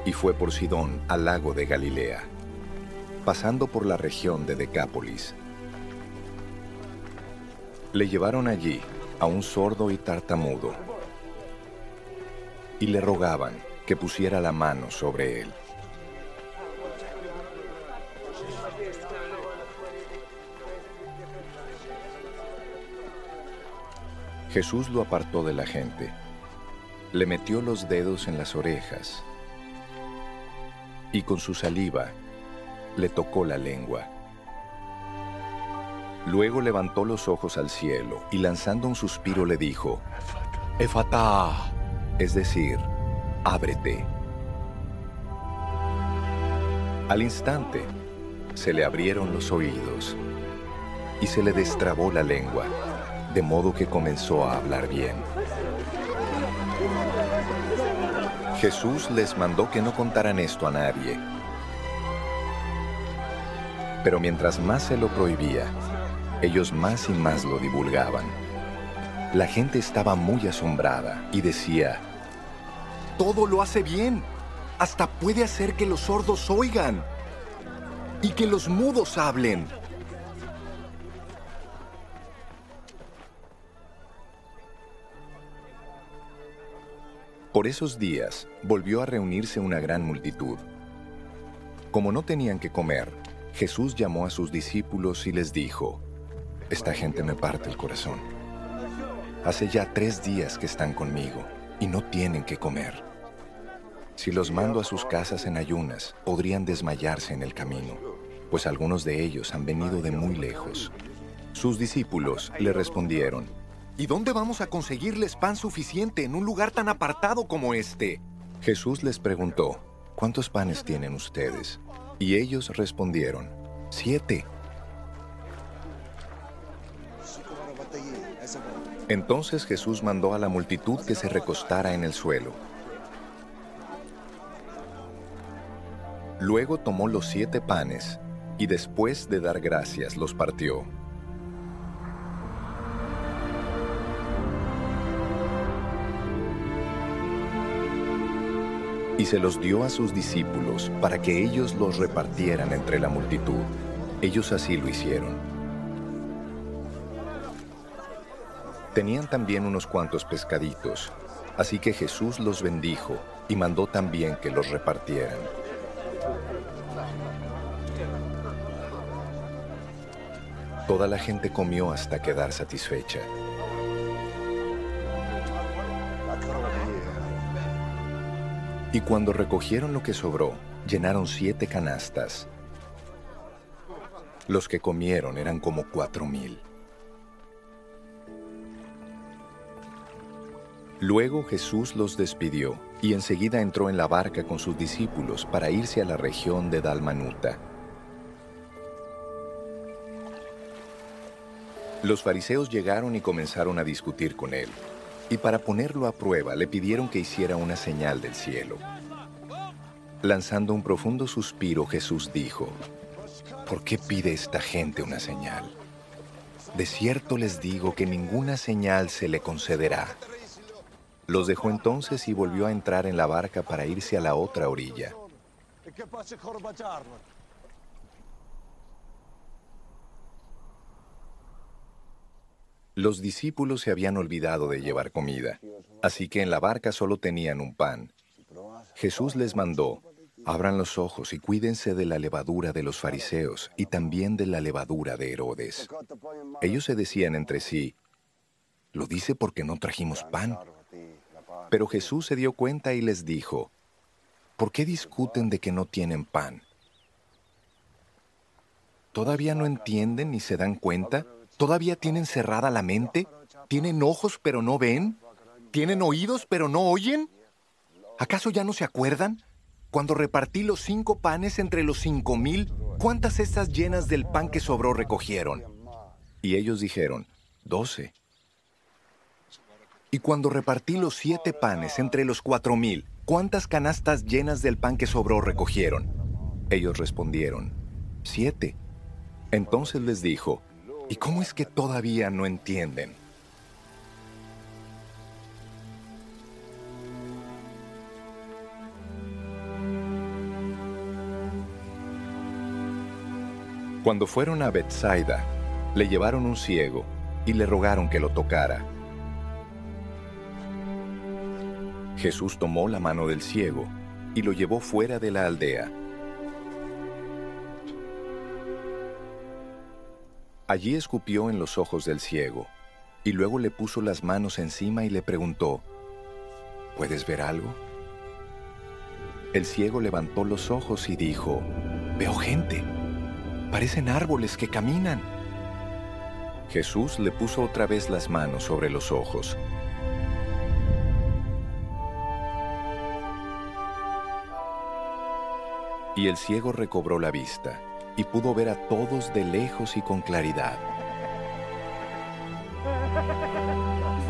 y fue por Sidón al lago de Galilea, pasando por la región de Decápolis le llevaron allí a un sordo y tartamudo y le rogaban que pusiera la mano sobre él. Jesús lo apartó de la gente, le metió los dedos en las orejas y con su saliva le tocó la lengua. Luego levantó los ojos al cielo y lanzando un suspiro le dijo, Efatá, es decir, ábrete. Al instante, se le abrieron los oídos y se le destrabó la lengua, de modo que comenzó a hablar bien. Jesús les mandó que no contaran esto a nadie. Pero mientras más se lo prohibía, ellos más y más lo divulgaban. La gente estaba muy asombrada y decía, todo lo hace bien, hasta puede hacer que los sordos oigan y que los mudos hablen. Por esos días volvió a reunirse una gran multitud. Como no tenían que comer, Jesús llamó a sus discípulos y les dijo, esta gente me parte el corazón. Hace ya tres días que están conmigo y no tienen que comer. Si los mando a sus casas en ayunas, podrían desmayarse en el camino, pues algunos de ellos han venido de muy lejos. Sus discípulos le respondieron, ¿Y dónde vamos a conseguirles pan suficiente en un lugar tan apartado como este? Jesús les preguntó, ¿cuántos panes tienen ustedes? Y ellos respondieron, siete. Entonces Jesús mandó a la multitud que se recostara en el suelo. Luego tomó los siete panes y después de dar gracias los partió. Y se los dio a sus discípulos para que ellos los repartieran entre la multitud. Ellos así lo hicieron. Tenían también unos cuantos pescaditos, así que Jesús los bendijo y mandó también que los repartieran. Toda la gente comió hasta quedar satisfecha. Y cuando recogieron lo que sobró, llenaron siete canastas. Los que comieron eran como cuatro mil. Luego Jesús los despidió y enseguida entró en la barca con sus discípulos para irse a la región de Dalmanuta. Los fariseos llegaron y comenzaron a discutir con él, y para ponerlo a prueba le pidieron que hiciera una señal del cielo. Lanzando un profundo suspiro, Jesús dijo, ¿por qué pide esta gente una señal? De cierto les digo que ninguna señal se le concederá los dejó entonces y volvió a entrar en la barca para irse a la otra orilla. Los discípulos se habían olvidado de llevar comida, así que en la barca solo tenían un pan. Jesús les mandó, abran los ojos y cuídense de la levadura de los fariseos y también de la levadura de Herodes. Ellos se decían entre sí, lo dice porque no trajimos pan. Pero Jesús se dio cuenta y les dijo, ¿por qué discuten de que no tienen pan? ¿Todavía no entienden ni se dan cuenta? ¿Todavía tienen cerrada la mente? ¿Tienen ojos pero no ven? ¿Tienen oídos pero no oyen? ¿Acaso ya no se acuerdan? Cuando repartí los cinco panes entre los cinco mil, ¿cuántas cestas llenas del pan que sobró recogieron? Y ellos dijeron, doce. Y cuando repartí los siete panes entre los cuatro mil, ¿cuántas canastas llenas del pan que sobró recogieron? Ellos respondieron, siete. Entonces les dijo, ¿y cómo es que todavía no entienden? Cuando fueron a Bethsaida, le llevaron un ciego y le rogaron que lo tocara. Jesús tomó la mano del ciego y lo llevó fuera de la aldea. Allí escupió en los ojos del ciego y luego le puso las manos encima y le preguntó, ¿Puedes ver algo? El ciego levantó los ojos y dijo, Veo gente. Parecen árboles que caminan. Jesús le puso otra vez las manos sobre los ojos Y el ciego recobró la vista y pudo ver a todos de lejos y con claridad.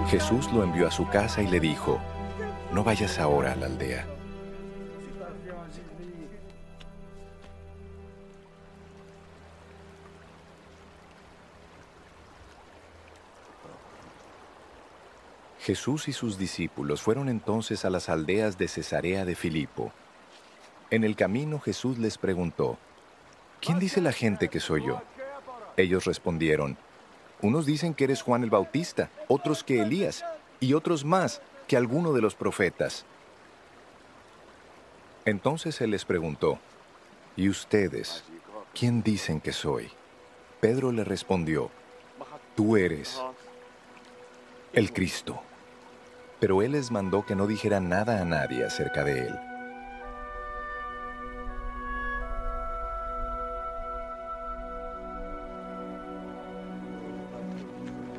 Jesús lo envió a su casa y le dijo, no vayas ahora a la aldea. Jesús y sus discípulos fueron entonces a las aldeas de Cesarea de Filipo en el camino Jesús les preguntó, ¿quién dice la gente que soy yo? Ellos respondieron, unos dicen que eres Juan el Bautista, otros que Elías, y otros más que alguno de los profetas. Entonces él les preguntó, ¿y ustedes, quién dicen que soy? Pedro le respondió, tú eres el Cristo. Pero él les mandó que no dijeran nada a nadie acerca de él.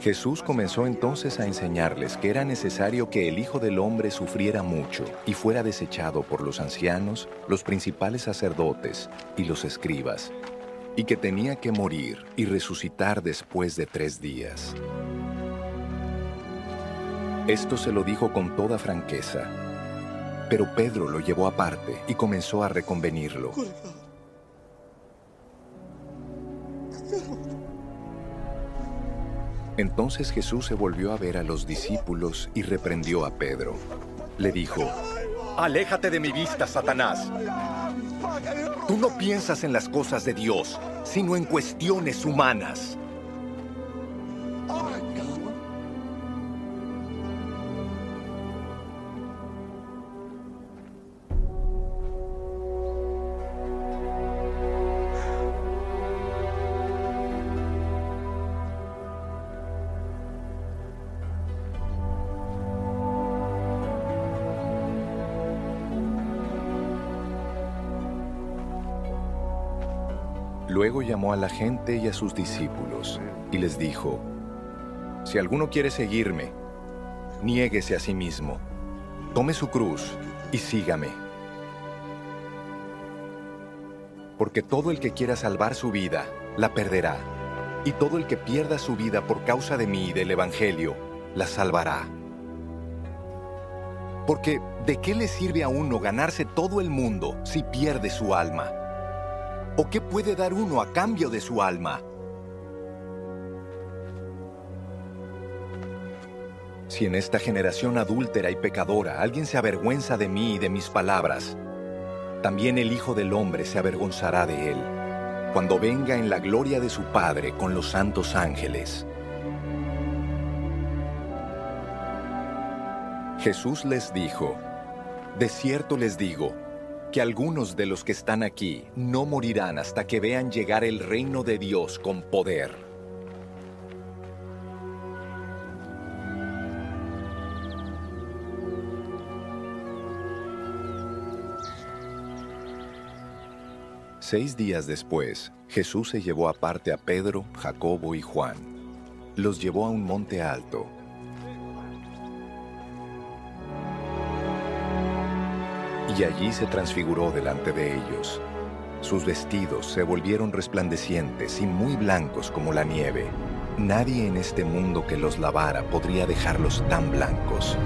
Jesús comenzó entonces a enseñarles que era necesario que el Hijo del Hombre sufriera mucho y fuera desechado por los ancianos, los principales sacerdotes y los escribas, y que tenía que morir y resucitar después de tres días. Esto se lo dijo con toda franqueza, pero Pedro lo llevó aparte y comenzó a reconvenirlo. Entonces Jesús se volvió a ver a los discípulos y reprendió a Pedro. Le dijo, Aléjate de mi vista, Satanás. Tú no piensas en las cosas de Dios, sino en cuestiones humanas. Luego llamó a la gente y a sus discípulos y les dijo, Si alguno quiere seguirme, niéguese a sí mismo, tome su cruz y sígame. Porque todo el que quiera salvar su vida, la perderá, y todo el que pierda su vida por causa de mí y del Evangelio, la salvará. Porque ¿de qué le sirve a uno ganarse todo el mundo si pierde su alma? ¿O qué puede dar uno a cambio de su alma? Si en esta generación adúltera y pecadora alguien se avergüenza de mí y de mis palabras, también el Hijo del Hombre se avergonzará de él, cuando venga en la gloria de su Padre con los santos ángeles. Jesús les dijo, De cierto les digo, que algunos de los que están aquí no morirán hasta que vean llegar el reino de Dios con poder. Seis días después, Jesús se llevó aparte a Pedro, Jacobo y Juan. Los llevó a un monte alto y allí se transfiguró delante de ellos. Sus vestidos se volvieron resplandecientes y muy blancos como la nieve. Nadie en este mundo que los lavara podría dejarlos tan blancos.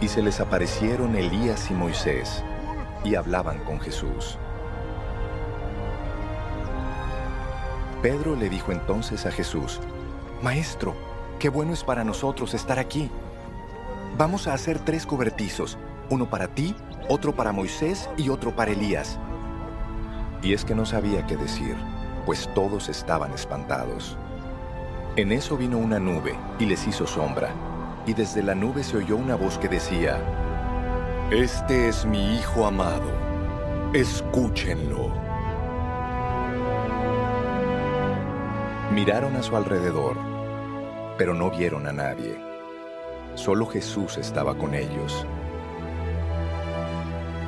Y se les aparecieron Elías y Moisés, y hablaban con Jesús. Pedro le dijo entonces a Jesús, Maestro, qué bueno es para nosotros estar aquí. Vamos a hacer tres cobertizos, uno para ti, otro para Moisés y otro para Elías. Y es que no sabía qué decir, pues todos estaban espantados. En eso vino una nube y les hizo sombra, y desde la nube se oyó una voz que decía, Este es mi Hijo amado, escúchenlo. Miraron a su alrededor, pero no vieron a nadie. Solo Jesús estaba con ellos.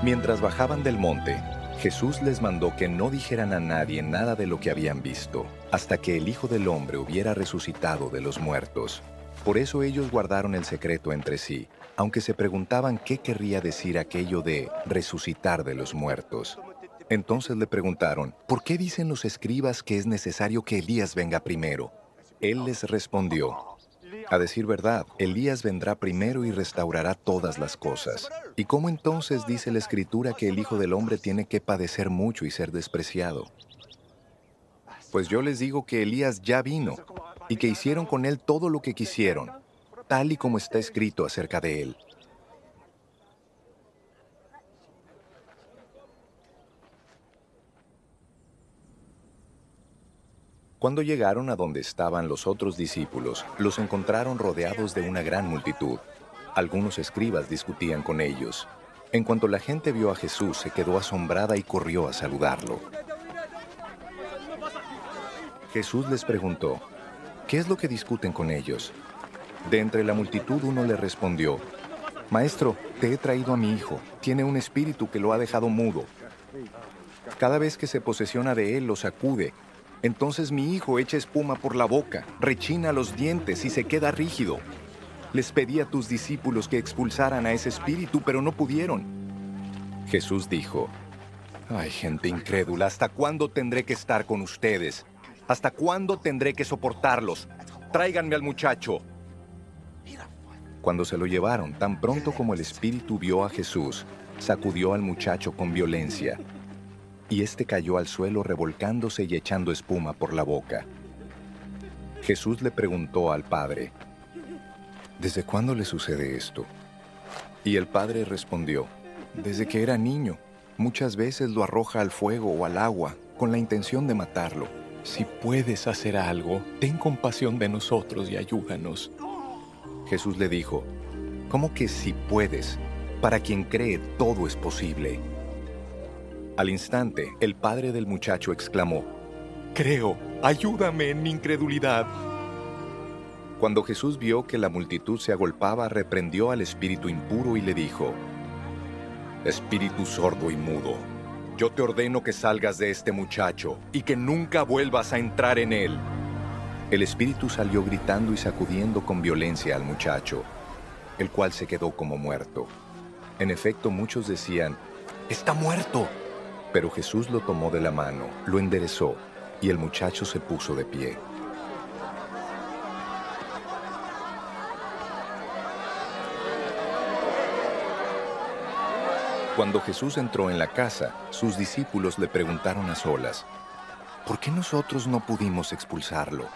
Mientras bajaban del monte, Jesús les mandó que no dijeran a nadie nada de lo que habían visto, hasta que el Hijo del Hombre hubiera resucitado de los muertos. Por eso ellos guardaron el secreto entre sí, aunque se preguntaban qué querría decir aquello de resucitar de los muertos. Entonces le preguntaron, ¿por qué dicen los escribas que es necesario que Elías venga primero? Él les respondió, a decir verdad, Elías vendrá primero y restaurará todas las cosas. ¿Y cómo entonces dice la Escritura que el Hijo del Hombre tiene que padecer mucho y ser despreciado? Pues yo les digo que Elías ya vino y que hicieron con él todo lo que quisieron, tal y como está escrito acerca de él. Cuando llegaron a donde estaban los otros discípulos, los encontraron rodeados de una gran multitud. Algunos escribas discutían con ellos. En cuanto la gente vio a Jesús, se quedó asombrada y corrió a saludarlo. Jesús les preguntó, ¿qué es lo que discuten con ellos? De entre la multitud uno le respondió, Maestro, te he traído a mi hijo, tiene un espíritu que lo ha dejado mudo. Cada vez que se posesiona de él lo sacude Entonces mi hijo echa espuma por la boca, rechina los dientes y se queda rígido. Les pedí a tus discípulos que expulsaran a ese espíritu, pero no pudieron. Jesús dijo, Ay, gente incrédula, ¿hasta cuándo tendré que estar con ustedes? ¿Hasta cuándo tendré que soportarlos? Tráiganme al muchacho. Cuando se lo llevaron, tan pronto como el espíritu vio a Jesús, sacudió al muchacho con violencia, y éste cayó al suelo revolcándose y echando espuma por la boca. Jesús le preguntó al padre, ¿Desde cuándo le sucede esto? Y el padre respondió, Desde que era niño. Muchas veces lo arroja al fuego o al agua con la intención de matarlo. Si puedes hacer algo, ten compasión de nosotros y ayúdanos. Jesús le dijo, ¿cómo que si puedes? Para quien cree todo es posible. Al instante, el padre del muchacho exclamó, Creo, ayúdame en mi incredulidad. Cuando Jesús vio que la multitud se agolpaba, reprendió al espíritu impuro y le dijo, Espíritu sordo y mudo, yo te ordeno que salgas de este muchacho y que nunca vuelvas a entrar en él. El espíritu salió gritando y sacudiendo con violencia al muchacho, el cual se quedó como muerto. En efecto, muchos decían, Está muerto. Pero Jesús lo tomó de la mano, lo enderezó, y el muchacho se puso de pie. Cuando Jesús entró en la casa, sus discípulos le preguntaron a solas, ¿por qué nosotros no pudimos expulsarlo?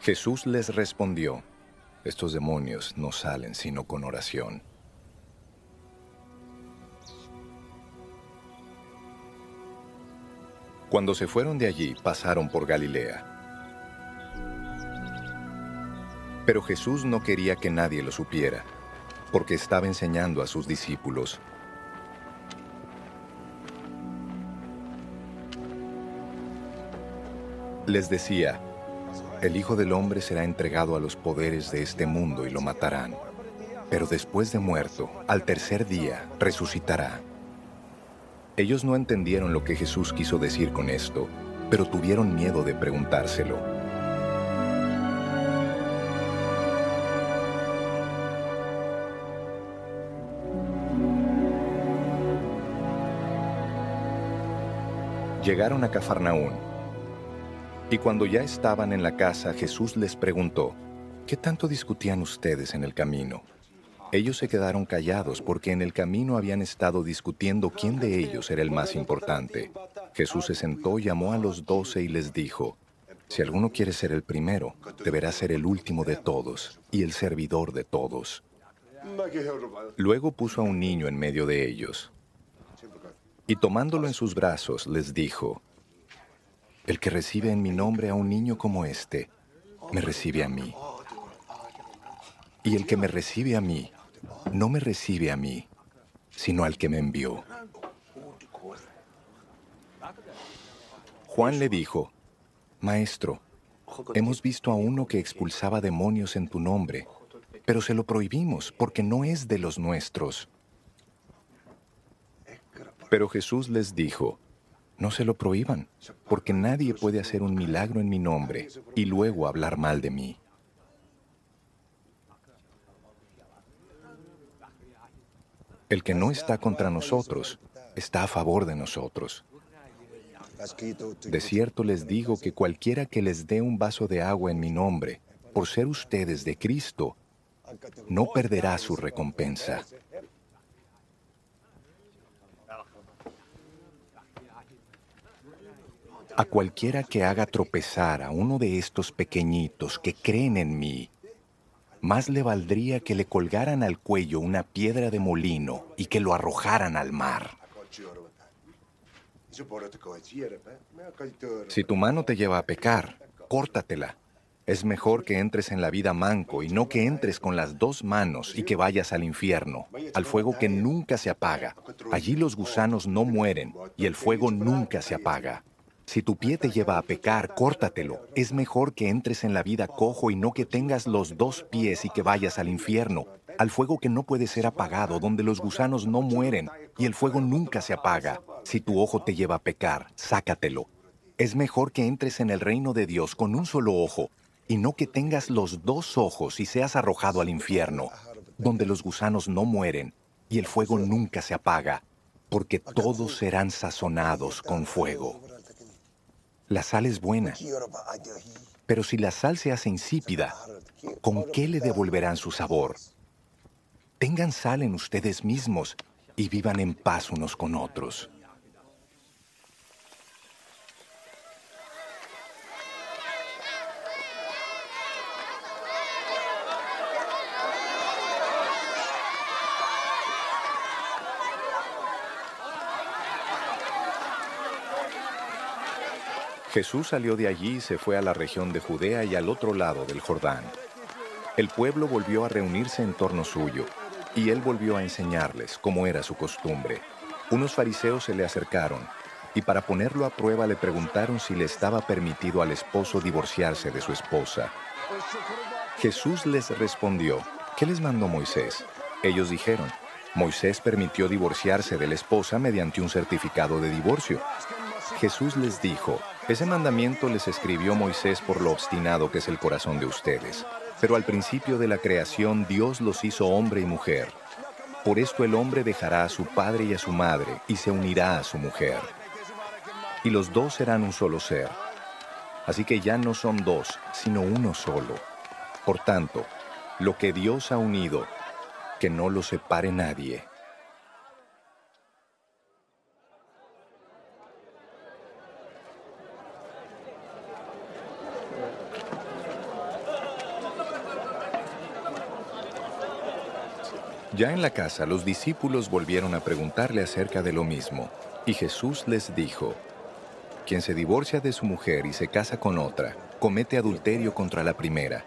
Jesús les respondió, estos demonios no salen sino con oración. Cuando se fueron de allí, pasaron por Galilea. Pero Jesús no quería que nadie lo supiera, porque estaba enseñando a sus discípulos. Les decía, el Hijo del Hombre será entregado a los poderes de este mundo y lo matarán, pero después de muerto, al tercer día, resucitará. Ellos no entendieron lo que Jesús quiso decir con esto, pero tuvieron miedo de preguntárselo. Llegaron a Cafarnaún. Y cuando ya estaban en la casa, Jesús les preguntó, ¿qué tanto discutían ustedes en el camino? Ellos se quedaron callados porque en el camino habían estado discutiendo quién de ellos era el más importante. Jesús se sentó, llamó a los doce y les dijo, si alguno quiere ser el primero, deberá ser el último de todos y el servidor de todos. Luego puso a un niño en medio de ellos y tomándolo en sus brazos les dijo, el que recibe en mi nombre a un niño como este, me recibe a mí. Y el que me recibe a mí, no me recibe a mí, sino al que me envió. Juan le dijo, Maestro, hemos visto a uno que expulsaba demonios en tu nombre, pero se lo prohibimos porque no es de los nuestros. Pero Jesús les dijo, no se lo prohíban, porque nadie puede hacer un milagro en mi nombre y luego hablar mal de mí. El que no está contra nosotros está a favor de nosotros. De cierto les digo que cualquiera que les dé un vaso de agua en mi nombre, por ser ustedes de Cristo, no perderá su recompensa. A cualquiera que haga tropezar a uno de estos pequeñitos que creen en mí, más le valdría que le colgaran al cuello una piedra de molino y que lo arrojaran al mar. Si tu mano te lleva a pecar, córtatela. Es mejor que entres en la vida manco y no que entres con las dos manos y que vayas al infierno, al fuego que nunca se apaga. Allí los gusanos no mueren y el fuego nunca se apaga. Si tu pie te lleva a pecar, córtatelo. Es mejor que entres en la vida cojo y no que tengas los dos pies y que vayas al infierno, al fuego que no puede ser apagado, donde los gusanos no mueren y el fuego nunca se apaga. Si tu ojo te lleva a pecar, sácatelo. Es mejor que entres en el reino de Dios con un solo ojo y no que tengas los dos ojos y seas arrojado al infierno, donde los gusanos no mueren y el fuego nunca se apaga, porque todos serán sazonados con fuego. La sal es buena, pero si la sal se hace insípida, ¿con qué le devolverán su sabor? Tengan sal en ustedes mismos y vivan en paz unos con otros. Jesús salió de allí y se fue a la región de Judea y al otro lado del Jordán. El pueblo volvió a reunirse en torno suyo, y él volvió a enseñarles, como era su costumbre. Unos fariseos se le acercaron, y para ponerlo a prueba le preguntaron si le estaba permitido al esposo divorciarse de su esposa. Jesús les respondió, ¿qué les mandó Moisés? Ellos dijeron, Moisés permitió divorciarse de la esposa mediante un certificado de divorcio. Jesús les dijo, ese mandamiento les escribió Moisés por lo obstinado que es el corazón de ustedes. Pero al principio de la creación Dios los hizo hombre y mujer. Por esto el hombre dejará a su padre y a su madre y se unirá a su mujer. Y los dos serán un solo ser. Así que ya no son dos, sino uno solo. Por tanto, lo que Dios ha unido, que no lo separe nadie. Ya en la casa los discípulos volvieron a preguntarle acerca de lo mismo, y Jesús les dijo, Quien se divorcia de su mujer y se casa con otra, comete adulterio contra la primera.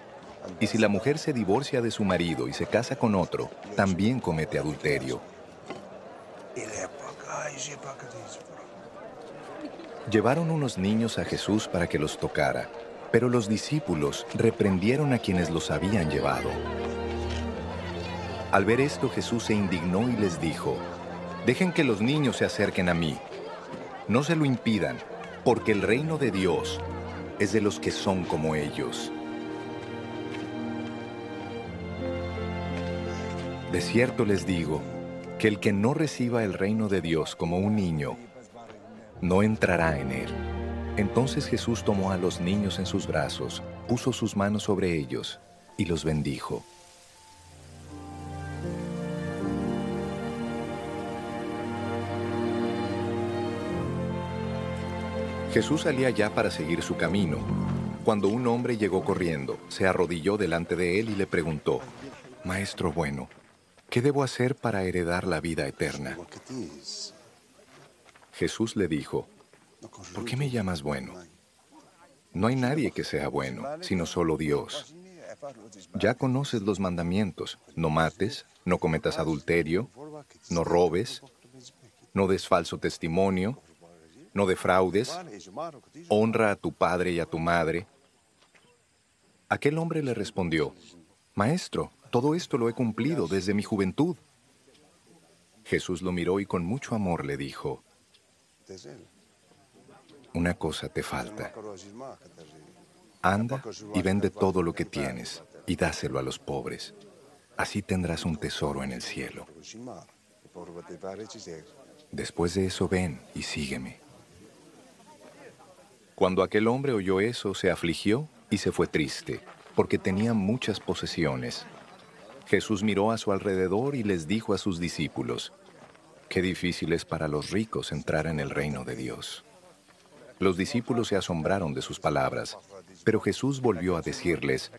Y si la mujer se divorcia de su marido y se casa con otro, también comete adulterio. Llevaron unos niños a Jesús para que los tocara, pero los discípulos reprendieron a quienes los habían llevado. Al ver esto Jesús se indignó y les dijo, Dejen que los niños se acerquen a mí. No se lo impidan, porque el reino de Dios es de los que son como ellos. De cierto les digo, que el que no reciba el reino de Dios como un niño, no entrará en él. Entonces Jesús tomó a los niños en sus brazos, puso sus manos sobre ellos y los bendijo. Jesús salía ya para seguir su camino, cuando un hombre llegó corriendo, se arrodilló delante de él y le preguntó, Maestro bueno, ¿qué debo hacer para heredar la vida eterna? Jesús le dijo, ¿por qué me llamas bueno? No hay nadie que sea bueno, sino solo Dios. Ya conoces los mandamientos, no mates, no cometas adulterio, no robes, no des falso testimonio, no defraudes, honra a tu padre y a tu madre. Aquel hombre le respondió, Maestro, todo esto lo he cumplido desde mi juventud. Jesús lo miró y con mucho amor le dijo, Una cosa te falta. Anda y vende todo lo que tienes y dáselo a los pobres. Así tendrás un tesoro en el cielo. Después de eso ven y sígueme. Cuando aquel hombre oyó eso, se afligió y se fue triste, porque tenía muchas posesiones. Jesús miró a su alrededor y les dijo a sus discípulos, Qué difícil es para los ricos entrar en el reino de Dios. Los discípulos se asombraron de sus palabras, pero Jesús volvió a decirles,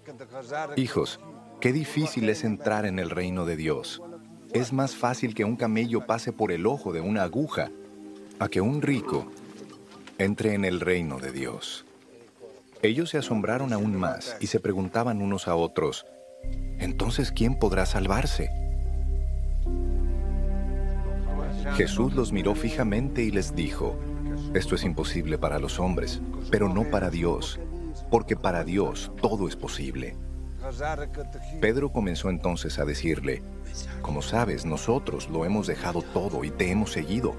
Hijos, qué difícil es entrar en el reino de Dios. Es más fácil que un camello pase por el ojo de una aguja, a que un rico entre en el reino de Dios. Ellos se asombraron aún más y se preguntaban unos a otros, entonces ¿quién podrá salvarse? Jesús los miró fijamente y les dijo, esto es imposible para los hombres, pero no para Dios, porque para Dios todo es posible. Pedro comenzó entonces a decirle, como sabes, nosotros lo hemos dejado todo y te hemos seguido.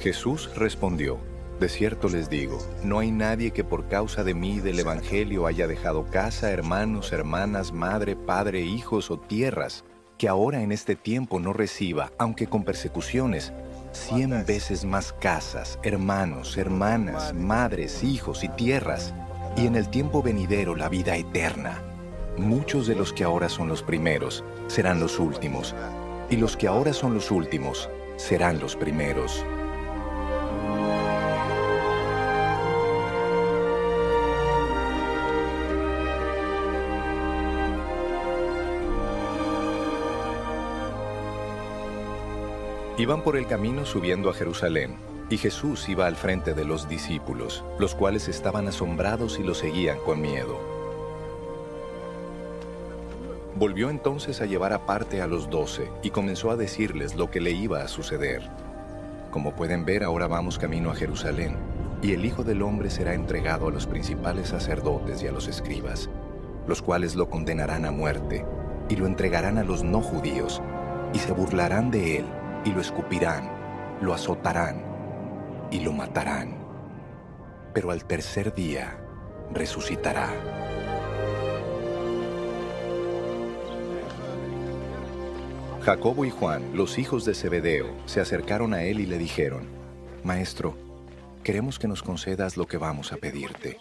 Jesús respondió, De cierto les digo, no hay nadie que por causa de mí del Evangelio haya dejado casa, hermanos, hermanas, madre, padre, hijos o tierras, que ahora en este tiempo no reciba, aunque con persecuciones, cien veces más casas, hermanos, hermanas, madres, hijos y tierras, y en el tiempo venidero la vida eterna. Muchos de los que ahora son los primeros serán los últimos, y los que ahora son los últimos serán los primeros. Iban por el camino subiendo a Jerusalén, y Jesús iba al frente de los discípulos, los cuales estaban asombrados y lo seguían con miedo. Volvió entonces a llevar aparte a los doce y comenzó a decirles lo que le iba a suceder. Como pueden ver, ahora vamos camino a Jerusalén, y el Hijo del Hombre será entregado a los principales sacerdotes y a los escribas, los cuales lo condenarán a muerte, y lo entregarán a los no judíos, y se burlarán de él y lo escupirán, lo azotarán y lo matarán. Pero al tercer día resucitará. Jacobo y Juan, los hijos de Zebedeo, se acercaron a él y le dijeron, Maestro, queremos que nos concedas lo que vamos a pedirte.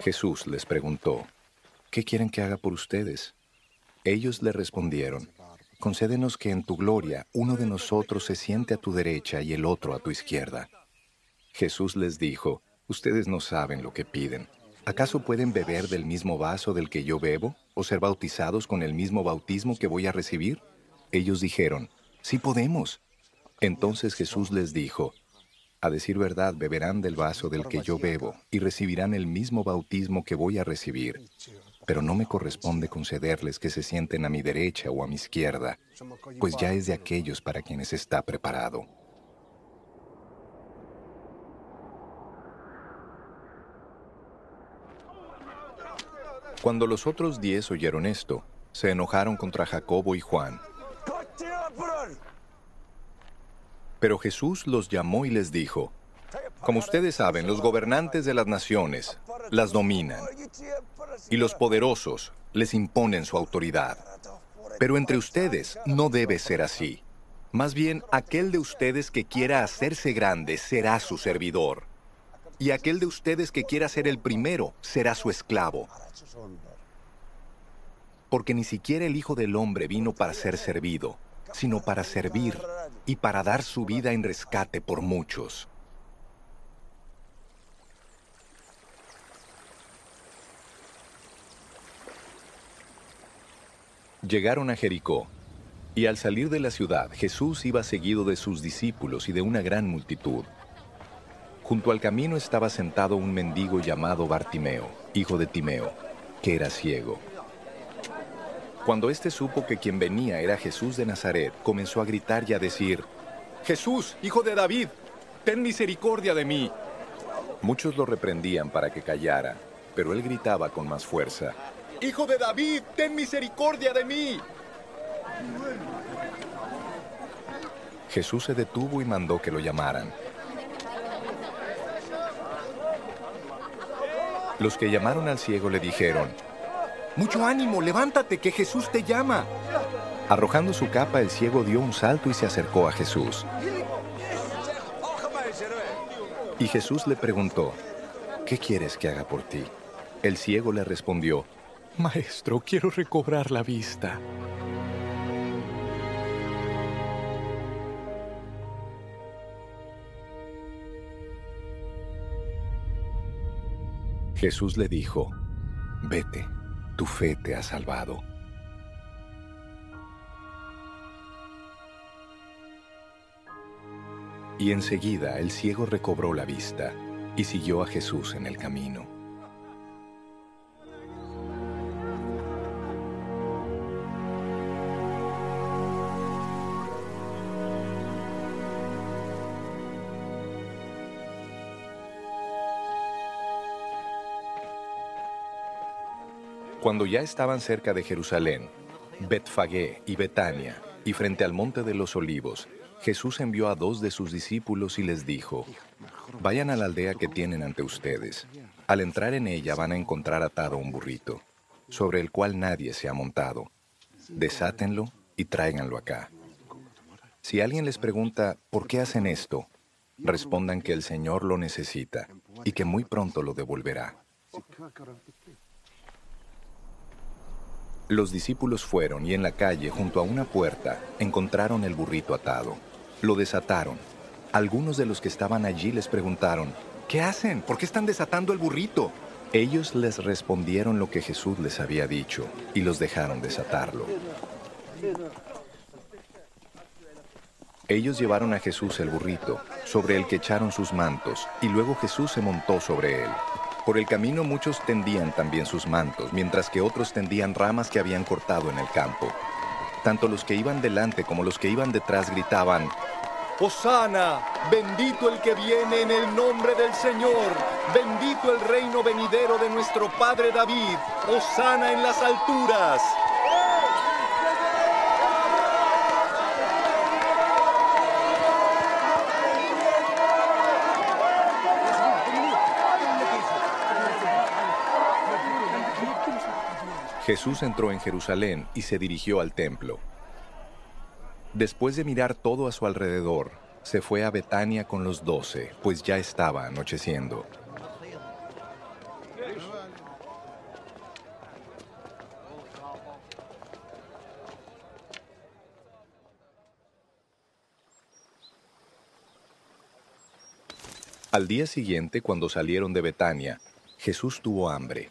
Jesús les preguntó, ¿qué quieren que haga por ustedes? Ellos le respondieron, concédenos que en tu gloria uno de nosotros se siente a tu derecha y el otro a tu izquierda. Jesús les dijo, ustedes no saben lo que piden. ¿Acaso pueden beber del mismo vaso del que yo bebo o ser bautizados con el mismo bautismo que voy a recibir? Ellos dijeron, sí podemos. Entonces Jesús les dijo, a decir verdad, beberán del vaso del que yo bebo y recibirán el mismo bautismo que voy a recibir pero no me corresponde concederles que se sienten a mi derecha o a mi izquierda, pues ya es de aquellos para quienes está preparado. Cuando los otros diez oyeron esto, se enojaron contra Jacobo y Juan. Pero Jesús los llamó y les dijo, como ustedes saben, los gobernantes de las naciones las dominan y los poderosos les imponen su autoridad. Pero entre ustedes no debe ser así. Más bien, aquel de ustedes que quiera hacerse grande será su servidor. Y aquel de ustedes que quiera ser el primero será su esclavo. Porque ni siquiera el Hijo del Hombre vino para ser servido, sino para servir y para dar su vida en rescate por muchos. Llegaron a Jericó, y al salir de la ciudad Jesús iba seguido de sus discípulos y de una gran multitud. Junto al camino estaba sentado un mendigo llamado Bartimeo, hijo de Timeo, que era ciego. Cuando éste supo que quien venía era Jesús de Nazaret, comenzó a gritar y a decir, Jesús, hijo de David, ten misericordia de mí. Muchos lo reprendían para que callara, pero él gritaba con más fuerza, Hijo de David, ten misericordia de mí. Jesús se detuvo y mandó que lo llamaran. Los que llamaron al ciego le dijeron, Mucho ánimo, levántate, que Jesús te llama. Arrojando su capa, el ciego dio un salto y se acercó a Jesús. Y Jesús le preguntó, ¿qué quieres que haga por ti? El ciego le respondió, Maestro, quiero recobrar la vista. Jesús le dijo, Vete, tu fe te ha salvado. Y enseguida el ciego recobró la vista y siguió a Jesús en el camino. Cuando ya estaban cerca de Jerusalén, Betfagé y Betania, y frente al monte de los olivos, Jesús envió a dos de sus discípulos y les dijo, Vayan a la aldea que tienen ante ustedes. Al entrar en ella van a encontrar atado un burrito, sobre el cual nadie se ha montado. Desátenlo y tráiganlo acá. Si alguien les pregunta, ¿por qué hacen esto? Respondan que el Señor lo necesita y que muy pronto lo devolverá. Los discípulos fueron y en la calle, junto a una puerta, encontraron el burrito atado. Lo desataron. Algunos de los que estaban allí les preguntaron, ¿qué hacen? ¿Por qué están desatando el burrito? Ellos les respondieron lo que Jesús les había dicho y los dejaron desatarlo. Ellos llevaron a Jesús el burrito, sobre el que echaron sus mantos, y luego Jesús se montó sobre él. Por el camino muchos tendían también sus mantos, mientras que otros tendían ramas que habían cortado en el campo. Tanto los que iban delante como los que iban detrás gritaban, Hosana, bendito el que viene en el nombre del Señor, bendito el reino venidero de nuestro Padre David, Hosana en las alturas. Jesús entró en Jerusalén y se dirigió al templo. Después de mirar todo a su alrededor, se fue a Betania con los doce, pues ya estaba anocheciendo. Al día siguiente, cuando salieron de Betania, Jesús tuvo hambre.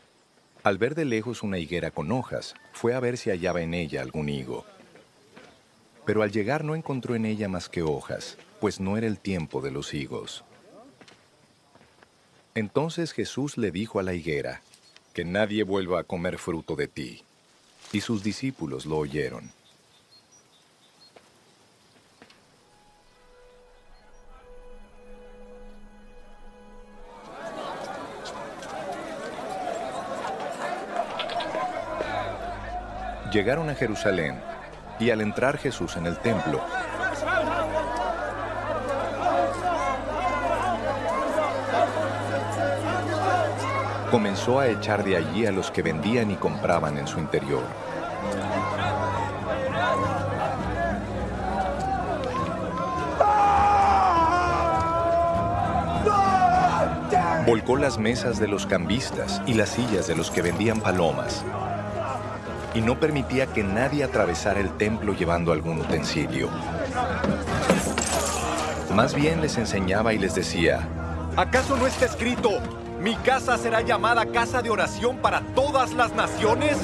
Al ver de lejos una higuera con hojas, fue a ver si hallaba en ella algún higo. Pero al llegar no encontró en ella más que hojas, pues no era el tiempo de los higos. Entonces Jesús le dijo a la higuera, que nadie vuelva a comer fruto de ti. Y sus discípulos lo oyeron. Llegaron a Jerusalén y al entrar Jesús en el templo, comenzó a echar de allí a los que vendían y compraban en su interior. Volcó las mesas de los cambistas y las sillas de los que vendían palomas y no permitía que nadie atravesara el templo llevando algún utensilio. Más bien les enseñaba y les decía, ¿acaso no está escrito, mi casa será llamada casa de oración para todas las naciones?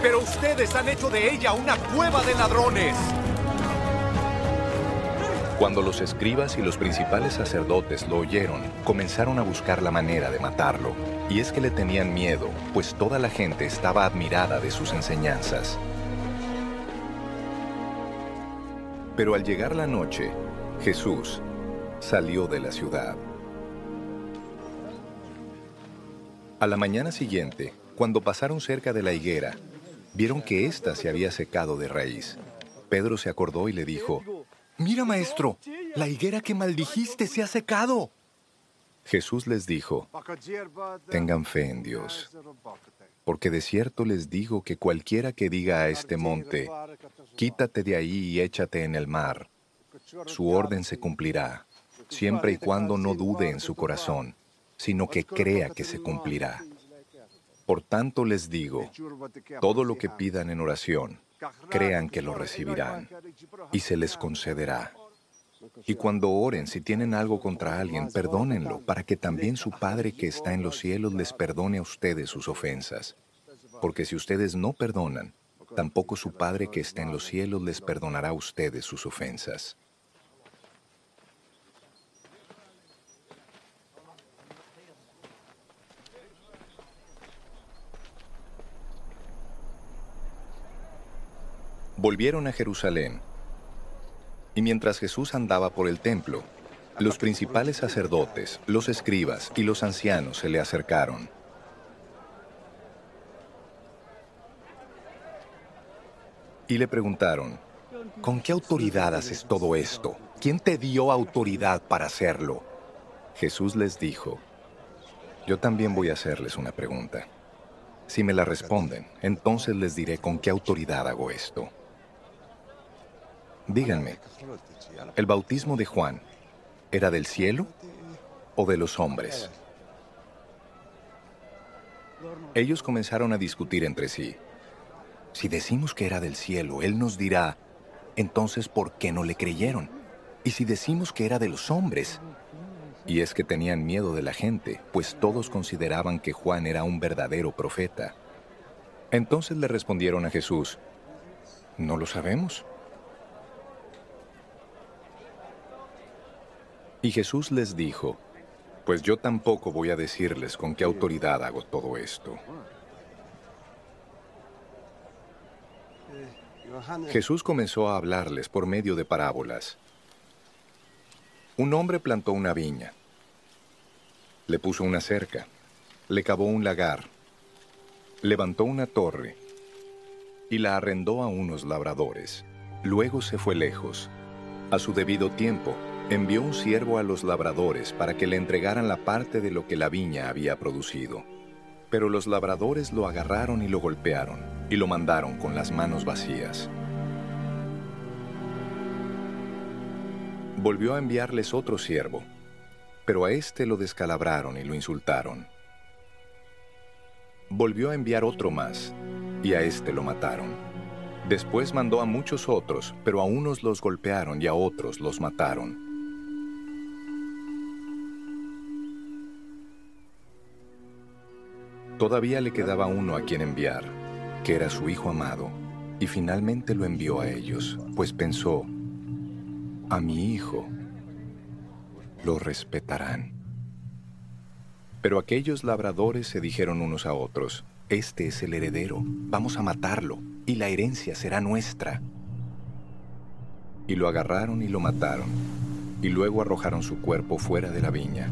Pero ustedes han hecho de ella una cueva de ladrones. Cuando los escribas y los principales sacerdotes lo oyeron, comenzaron a buscar la manera de matarlo. Y es que le tenían miedo, pues toda la gente estaba admirada de sus enseñanzas. Pero al llegar la noche, Jesús salió de la ciudad. A la mañana siguiente, cuando pasaron cerca de la higuera, vieron que ésta se había secado de raíz. Pedro se acordó y le dijo, Mira, maestro, la higuera que maldijiste se ha secado. Jesús les dijo, tengan fe en Dios, porque de cierto les digo que cualquiera que diga a este monte, quítate de ahí y échate en el mar, su orden se cumplirá, siempre y cuando no dude en su corazón, sino que crea que se cumplirá. Por tanto les digo, todo lo que pidan en oración, crean que lo recibirán y se les concederá. Y cuando oren, si tienen algo contra alguien, perdónenlo, para que también su Padre que está en los cielos les perdone a ustedes sus ofensas. Porque si ustedes no perdonan, tampoco su Padre que está en los cielos les perdonará a ustedes sus ofensas. Volvieron a Jerusalén. Y mientras Jesús andaba por el templo, los principales sacerdotes, los escribas y los ancianos se le acercaron. Y le preguntaron, ¿con qué autoridad haces todo esto? ¿Quién te dio autoridad para hacerlo? Jesús les dijo, yo también voy a hacerles una pregunta. Si me la responden, entonces les diré con qué autoridad hago esto. Díganme, ¿el bautismo de Juan era del cielo o de los hombres? Ellos comenzaron a discutir entre sí. Si decimos que era del cielo, Él nos dirá, entonces ¿por qué no le creyeron? Y si decimos que era de los hombres, y es que tenían miedo de la gente, pues todos consideraban que Juan era un verdadero profeta. Entonces le respondieron a Jesús, no lo sabemos. Y Jesús les dijo, pues yo tampoco voy a decirles con qué autoridad hago todo esto. Jesús comenzó a hablarles por medio de parábolas. Un hombre plantó una viña, le puso una cerca, le cavó un lagar, levantó una torre y la arrendó a unos labradores. Luego se fue lejos. A su debido tiempo, envió un siervo a los labradores para que le entregaran la parte de lo que la viña había producido. Pero los labradores lo agarraron y lo golpearon, y lo mandaron con las manos vacías. Volvió a enviarles otro siervo, pero a éste lo descalabraron y lo insultaron. Volvió a enviar otro más, y a éste lo mataron. Después mandó a muchos otros, pero a unos los golpearon y a otros los mataron. Todavía le quedaba uno a quien enviar, que era su hijo amado, y finalmente lo envió a ellos, pues pensó, a mi hijo lo respetarán. Pero aquellos labradores se dijeron unos a otros, este es el heredero, vamos a matarlo, y la herencia será nuestra. Y lo agarraron y lo mataron, y luego arrojaron su cuerpo fuera de la viña.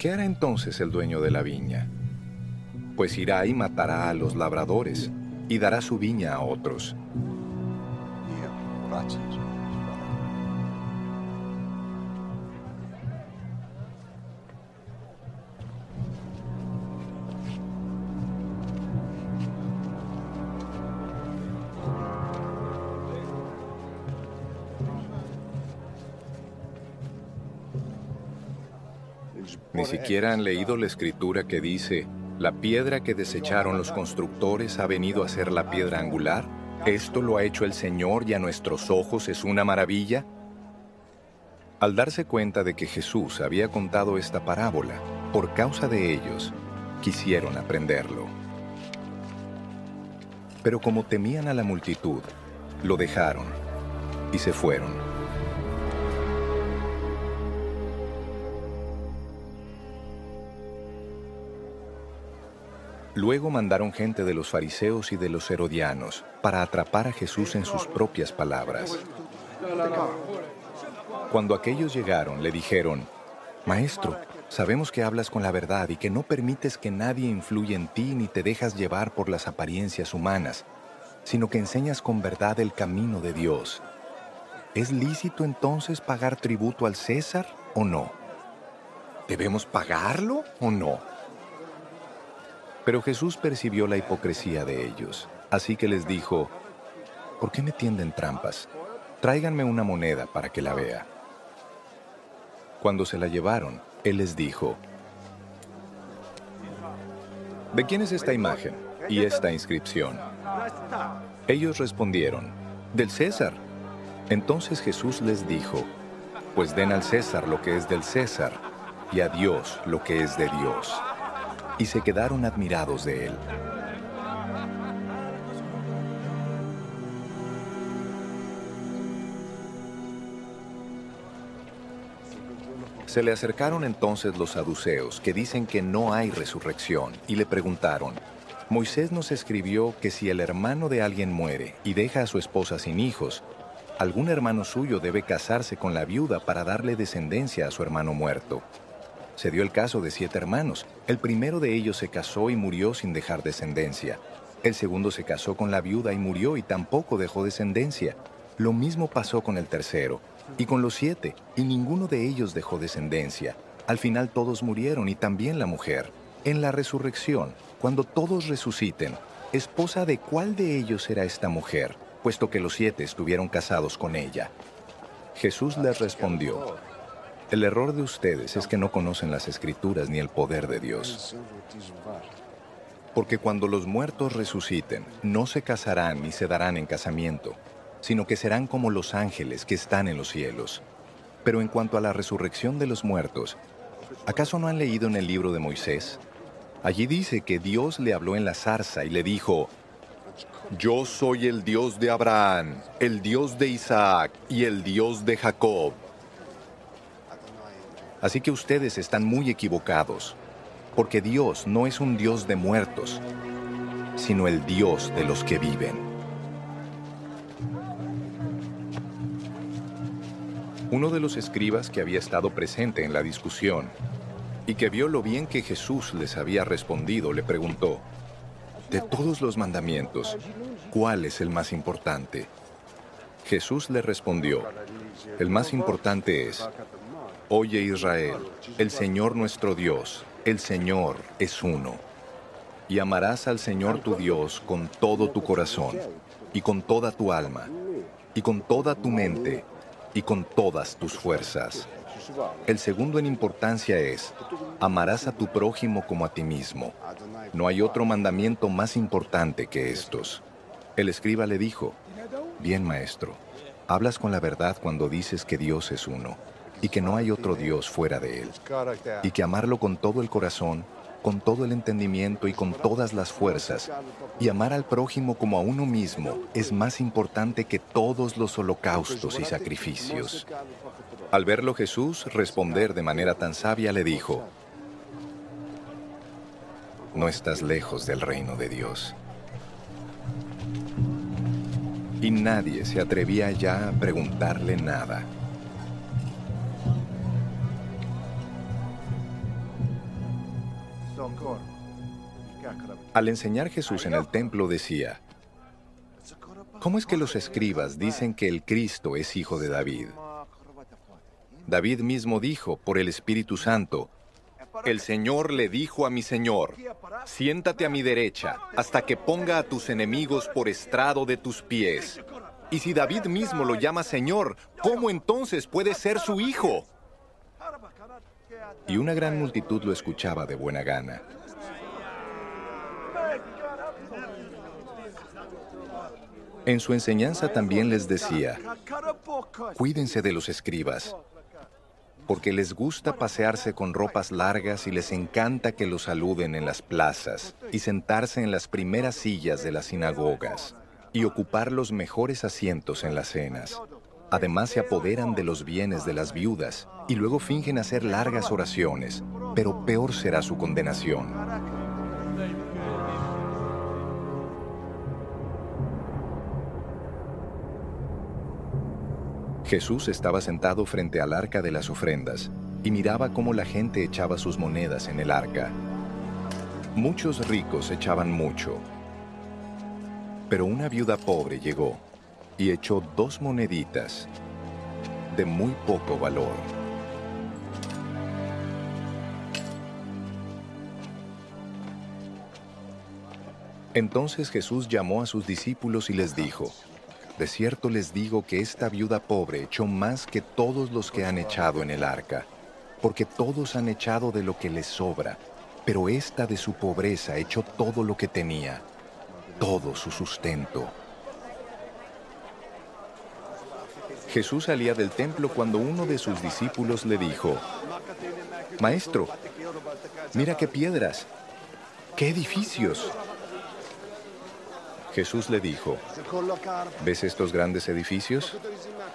¿Qué hará entonces el dueño de la viña? Pues irá y matará a los labradores y dará su viña a otros. Siquiera han leído la escritura que dice, la piedra que desecharon los constructores ha venido a ser la piedra angular. ¿Esto lo ha hecho el Señor y a nuestros ojos es una maravilla? Al darse cuenta de que Jesús había contado esta parábola, por causa de ellos, quisieron aprenderlo. Pero como temían a la multitud, lo dejaron y se fueron. Luego mandaron gente de los fariseos y de los herodianos para atrapar a Jesús en sus propias palabras. Cuando aquellos llegaron, le dijeron, Maestro, sabemos que hablas con la verdad y que no permites que nadie influya en ti ni te dejas llevar por las apariencias humanas, sino que enseñas con verdad el camino de Dios. ¿Es lícito entonces pagar tributo al César o no? ¿Debemos pagarlo o no? Pero Jesús percibió la hipocresía de ellos, así que les dijo, ¿por qué me tienden trampas? Tráiganme una moneda para que la vea. Cuando se la llevaron, Él les dijo, ¿de quién es esta imagen y esta inscripción? Ellos respondieron, del César. Entonces Jesús les dijo, pues den al César lo que es del César y a Dios lo que es de Dios y se quedaron admirados de él. Se le acercaron entonces los saduceos, que dicen que no hay resurrección, y le preguntaron, Moisés nos escribió que si el hermano de alguien muere y deja a su esposa sin hijos, algún hermano suyo debe casarse con la viuda para darle descendencia a su hermano muerto. Se dio el caso de siete hermanos. El primero de ellos se casó y murió sin dejar descendencia. El segundo se casó con la viuda y murió y tampoco dejó descendencia. Lo mismo pasó con el tercero y con los siete, y ninguno de ellos dejó descendencia. Al final todos murieron y también la mujer. En la resurrección, cuando todos resuciten, ¿esposa de cuál de ellos será esta mujer, puesto que los siete estuvieron casados con ella? Jesús les respondió, el error de ustedes es que no conocen las escrituras ni el poder de Dios. Porque cuando los muertos resuciten, no se casarán ni se darán en casamiento, sino que serán como los ángeles que están en los cielos. Pero en cuanto a la resurrección de los muertos, ¿acaso no han leído en el libro de Moisés? Allí dice que Dios le habló en la zarza y le dijo, Yo soy el Dios de Abraham, el Dios de Isaac y el Dios de Jacob. Así que ustedes están muy equivocados, porque Dios no es un Dios de muertos, sino el Dios de los que viven. Uno de los escribas que había estado presente en la discusión y que vio lo bien que Jesús les había respondido, le preguntó, de todos los mandamientos, ¿cuál es el más importante? Jesús le respondió, el más importante es, Oye Israel, el Señor nuestro Dios, el Señor es uno. Y amarás al Señor tu Dios con todo tu corazón, y con toda tu alma, y con toda tu mente, y con todas tus fuerzas. El segundo en importancia es, amarás a tu prójimo como a ti mismo. No hay otro mandamiento más importante que estos. El escriba le dijo, bien maestro, hablas con la verdad cuando dices que Dios es uno y que no hay otro Dios fuera de él, y que amarlo con todo el corazón, con todo el entendimiento y con todas las fuerzas, y amar al prójimo como a uno mismo es más importante que todos los holocaustos y sacrificios. Al verlo Jesús responder de manera tan sabia le dijo, no estás lejos del reino de Dios. Y nadie se atrevía ya a preguntarle nada. Al enseñar Jesús en el templo decía, ¿cómo es que los escribas dicen que el Cristo es hijo de David? David mismo dijo por el Espíritu Santo, el Señor le dijo a mi Señor, siéntate a mi derecha hasta que ponga a tus enemigos por estrado de tus pies. Y si David mismo lo llama Señor, ¿cómo entonces puede ser su hijo? Y una gran multitud lo escuchaba de buena gana. En su enseñanza también les decía, cuídense de los escribas, porque les gusta pasearse con ropas largas y les encanta que los saluden en las plazas y sentarse en las primeras sillas de las sinagogas y ocupar los mejores asientos en las cenas. Además se apoderan de los bienes de las viudas y luego fingen hacer largas oraciones, pero peor será su condenación. Jesús estaba sentado frente al arca de las ofrendas y miraba cómo la gente echaba sus monedas en el arca. Muchos ricos echaban mucho, pero una viuda pobre llegó y echó dos moneditas de muy poco valor. Entonces Jesús llamó a sus discípulos y les dijo, de cierto les digo que esta viuda pobre echó más que todos los que han echado en el arca, porque todos han echado de lo que les sobra, pero esta de su pobreza echó todo lo que tenía, todo su sustento. Jesús salía del templo cuando uno de sus discípulos le dijo, Maestro, mira qué piedras, qué edificios. Jesús le dijo, ¿ves estos grandes edificios?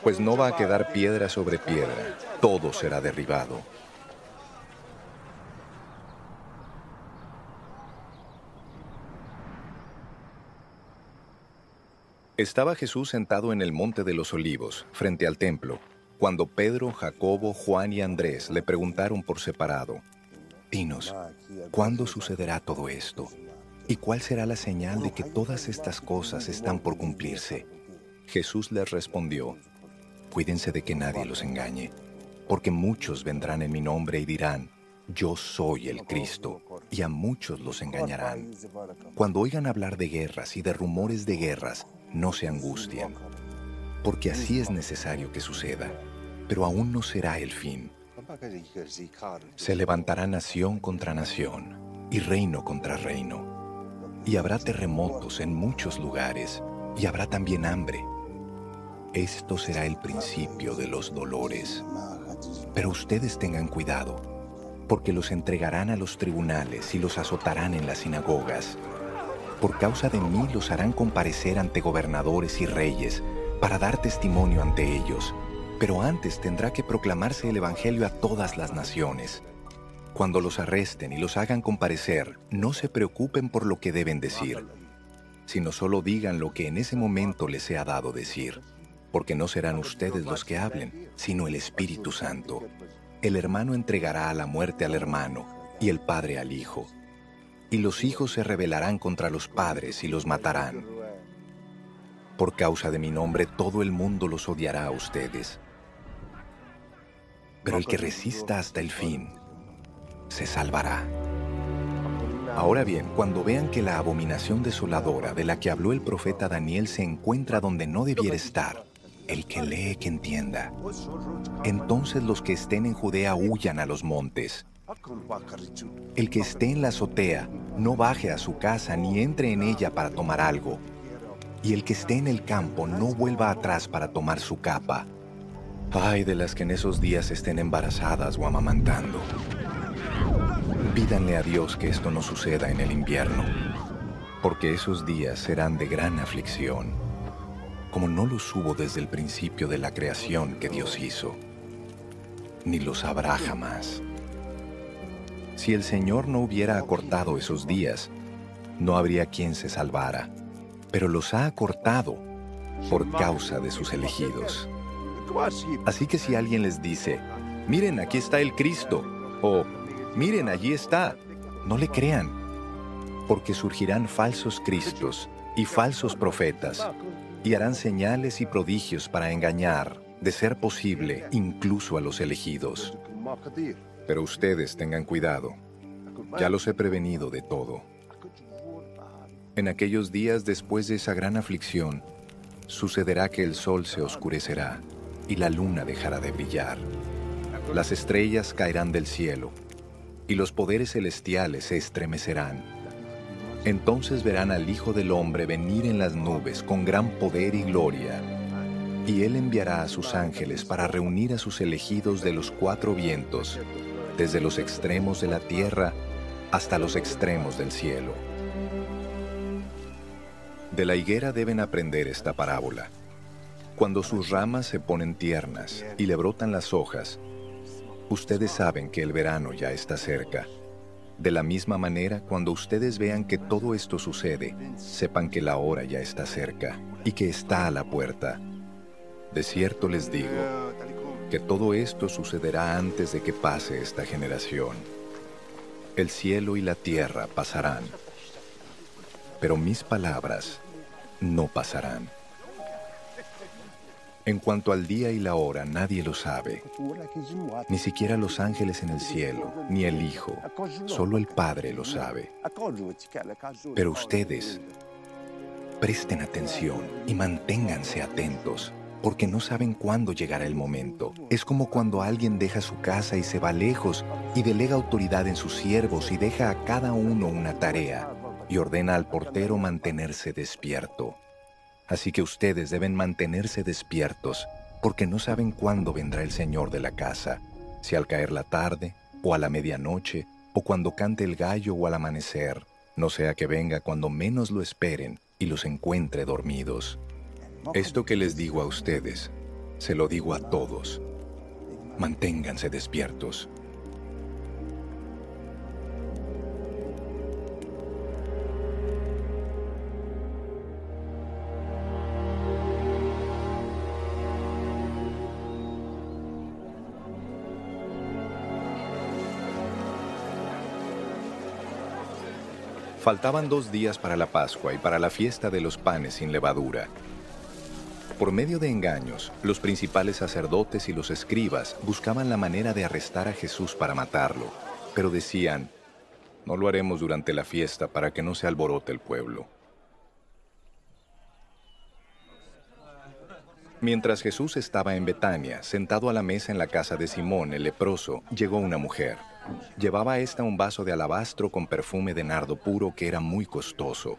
Pues no va a quedar piedra sobre piedra, todo será derribado. Estaba Jesús sentado en el monte de los olivos, frente al templo, cuando Pedro, Jacobo, Juan y Andrés le preguntaron por separado, Dinos, ¿cuándo sucederá todo esto? ¿Y cuál será la señal de que todas estas cosas están por cumplirse? Jesús les respondió, Cuídense de que nadie los engañe, porque muchos vendrán en mi nombre y dirán, Yo soy el Cristo, y a muchos los engañarán. Cuando oigan hablar de guerras y de rumores de guerras, no se angustien, porque así es necesario que suceda, pero aún no será el fin. Se levantará nación contra nación y reino contra reino y habrá terremotos en muchos lugares, y habrá también hambre. Esto será el principio de los dolores. Pero ustedes tengan cuidado, porque los entregarán a los tribunales y los azotarán en las sinagogas. Por causa de mí los harán comparecer ante gobernadores y reyes, para dar testimonio ante ellos. Pero antes tendrá que proclamarse el Evangelio a todas las naciones. Cuando los arresten y los hagan comparecer, no se preocupen por lo que deben decir, sino solo digan lo que en ese momento les sea dado decir, porque no serán ustedes los que hablen, sino el Espíritu Santo. El hermano entregará a la muerte al hermano y el padre al hijo. Y los hijos se rebelarán contra los padres y los matarán. Por causa de mi nombre todo el mundo los odiará a ustedes. Pero el que resista hasta el fin, se salvará. Ahora bien, cuando vean que la abominación desoladora de la que habló el profeta Daniel se encuentra donde no debiera estar, el que lee que entienda, entonces los que estén en Judea huyan a los montes. El que esté en la azotea no baje a su casa ni entre en ella para tomar algo. Y el que esté en el campo no vuelva atrás para tomar su capa. Ay de las que en esos días estén embarazadas o amamantando. Pídanle a Dios que esto no suceda en el invierno, porque esos días serán de gran aflicción, como no los hubo desde el principio de la creación que Dios hizo, ni los habrá jamás. Si el Señor no hubiera acortado esos días, no habría quien se salvara, pero los ha acortado por causa de sus elegidos. Así que si alguien les dice, miren, aquí está el Cristo, o Miren, allí está. No le crean, porque surgirán falsos cristos y falsos profetas, y harán señales y prodigios para engañar, de ser posible, incluso a los elegidos. Pero ustedes tengan cuidado. Ya los he prevenido de todo. En aquellos días después de esa gran aflicción, sucederá que el sol se oscurecerá y la luna dejará de brillar. Las estrellas caerán del cielo y los poderes celestiales se estremecerán. Entonces verán al Hijo del Hombre venir en las nubes con gran poder y gloria, y él enviará a sus ángeles para reunir a sus elegidos de los cuatro vientos, desde los extremos de la tierra hasta los extremos del cielo. De la higuera deben aprender esta parábola. Cuando sus ramas se ponen tiernas y le brotan las hojas, Ustedes saben que el verano ya está cerca. De la misma manera, cuando ustedes vean que todo esto sucede, sepan que la hora ya está cerca y que está a la puerta. De cierto les digo que todo esto sucederá antes de que pase esta generación. El cielo y la tierra pasarán, pero mis palabras no pasarán. En cuanto al día y la hora, nadie lo sabe. Ni siquiera los ángeles en el cielo, ni el Hijo. Solo el Padre lo sabe. Pero ustedes, presten atención y manténganse atentos, porque no saben cuándo llegará el momento. Es como cuando alguien deja su casa y se va lejos y delega autoridad en sus siervos y deja a cada uno una tarea y ordena al portero mantenerse despierto. Así que ustedes deben mantenerse despiertos, porque no saben cuándo vendrá el Señor de la casa, si al caer la tarde, o a la medianoche, o cuando cante el gallo o al amanecer, no sea que venga cuando menos lo esperen y los encuentre dormidos. Esto que les digo a ustedes, se lo digo a todos. Manténganse despiertos. Faltaban dos días para la Pascua y para la fiesta de los panes sin levadura. Por medio de engaños, los principales sacerdotes y los escribas buscaban la manera de arrestar a Jesús para matarlo, pero decían, no lo haremos durante la fiesta para que no se alborote el pueblo. Mientras Jesús estaba en Betania, sentado a la mesa en la casa de Simón el leproso, llegó una mujer. Llevaba esta un vaso de alabastro con perfume de nardo puro que era muy costoso.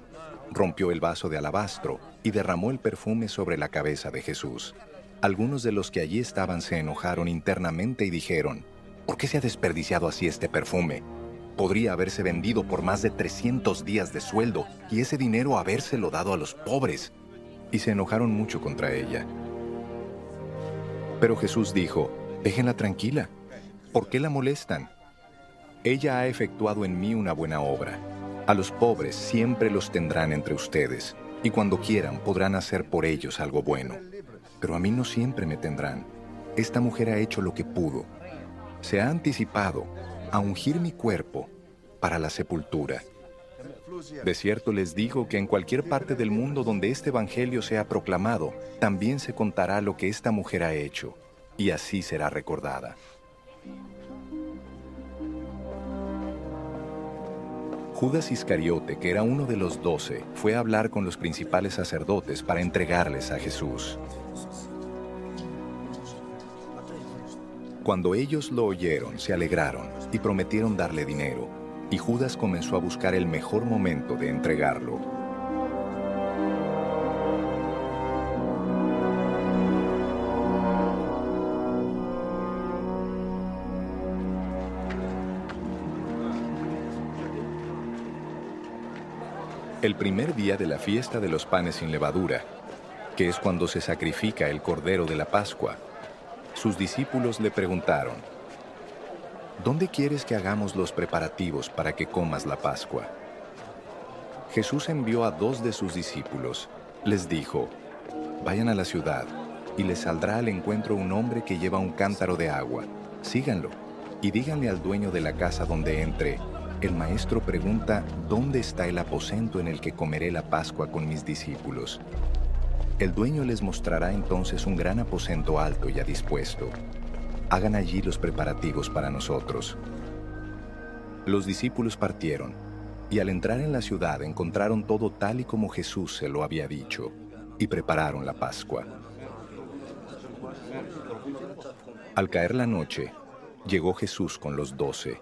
Rompió el vaso de alabastro y derramó el perfume sobre la cabeza de Jesús. Algunos de los que allí estaban se enojaron internamente y dijeron, ¿por qué se ha desperdiciado así este perfume? Podría haberse vendido por más de 300 días de sueldo y ese dinero habérselo dado a los pobres. Y se enojaron mucho contra ella. Pero Jesús dijo, déjenla tranquila. ¿Por qué la molestan? Ella ha efectuado en mí una buena obra. A los pobres siempre los tendrán entre ustedes, y cuando quieran podrán hacer por ellos algo bueno. Pero a mí no siempre me tendrán. Esta mujer ha hecho lo que pudo. Se ha anticipado a ungir mi cuerpo para la sepultura. De cierto les digo que en cualquier parte del mundo donde este Evangelio sea proclamado, también se contará lo que esta mujer ha hecho, y así será recordada. Judas Iscariote, que era uno de los doce, fue a hablar con los principales sacerdotes para entregarles a Jesús. Cuando ellos lo oyeron, se alegraron y prometieron darle dinero, y Judas comenzó a buscar el mejor momento de entregarlo. El primer día de la fiesta de los panes sin levadura, que es cuando se sacrifica el cordero de la Pascua, sus discípulos le preguntaron, ¿Dónde quieres que hagamos los preparativos para que comas la Pascua? Jesús envió a dos de sus discípulos. Les dijo, vayan a la ciudad y les saldrá al encuentro un hombre que lleva un cántaro de agua. Síganlo y díganle al dueño de la casa donde entre, el maestro pregunta, ¿dónde está el aposento en el que comeré la Pascua con mis discípulos? El dueño les mostrará entonces un gran aposento alto ya dispuesto. Hagan allí los preparativos para nosotros. Los discípulos partieron, y al entrar en la ciudad encontraron todo tal y como Jesús se lo había dicho, y prepararon la Pascua. Al caer la noche, llegó Jesús con los doce.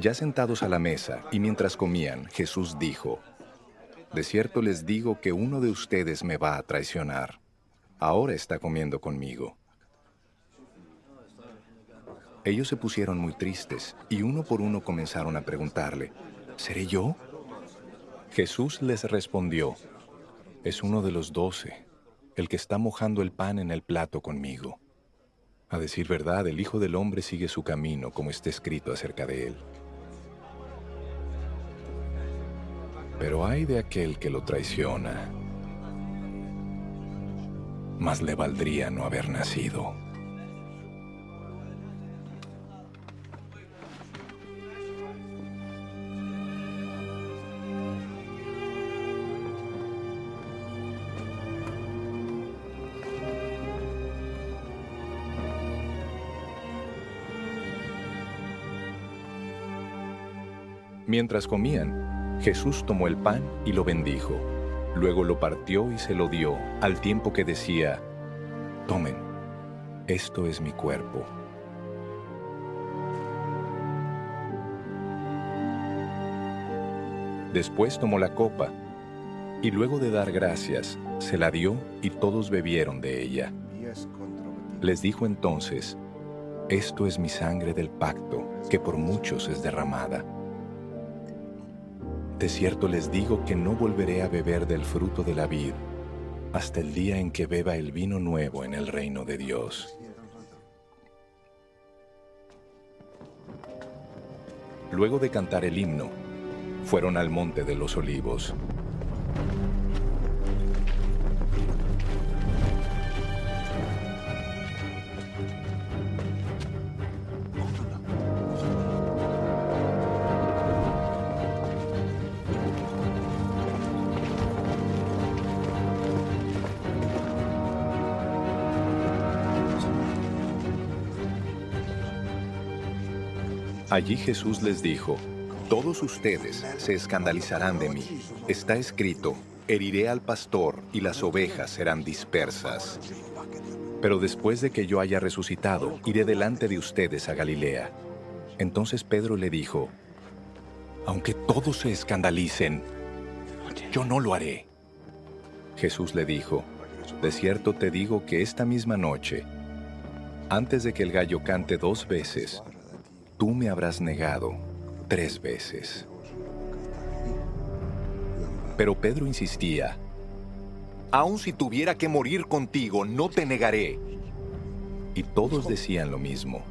Ya sentados a la mesa y mientras comían, Jesús dijo, De cierto les digo que uno de ustedes me va a traicionar. Ahora está comiendo conmigo. Ellos se pusieron muy tristes y uno por uno comenzaron a preguntarle, ¿seré yo? Jesús les respondió, es uno de los doce, el que está mojando el pan en el plato conmigo. A decir verdad, el Hijo del Hombre sigue su camino como está escrito acerca de él. Pero hay de aquel que lo traiciona. Más le valdría no haber nacido. Mientras comían, Jesús tomó el pan y lo bendijo. Luego lo partió y se lo dio, al tiempo que decía, Tomen, esto es mi cuerpo. Después tomó la copa, y luego de dar gracias, se la dio y todos bebieron de ella. Les dijo entonces, Esto es mi sangre del pacto, que por muchos es derramada. De cierto les digo que no volveré a beber del fruto de la vid hasta el día en que beba el vino nuevo en el reino de Dios. Luego de cantar el himno, fueron al monte de los olivos. Allí Jesús les dijo, Todos ustedes se escandalizarán de mí. Está escrito, heriré al pastor y las ovejas serán dispersas. Pero después de que yo haya resucitado, iré delante de ustedes a Galilea. Entonces Pedro le dijo, Aunque todos se escandalicen, yo no lo haré. Jesús le dijo, De cierto te digo que esta misma noche, antes de que el gallo cante dos veces, tú me habrás negado tres veces. Pero Pedro insistía, Aun si tuviera que morir contigo, no te negaré. Y todos decían lo mismo.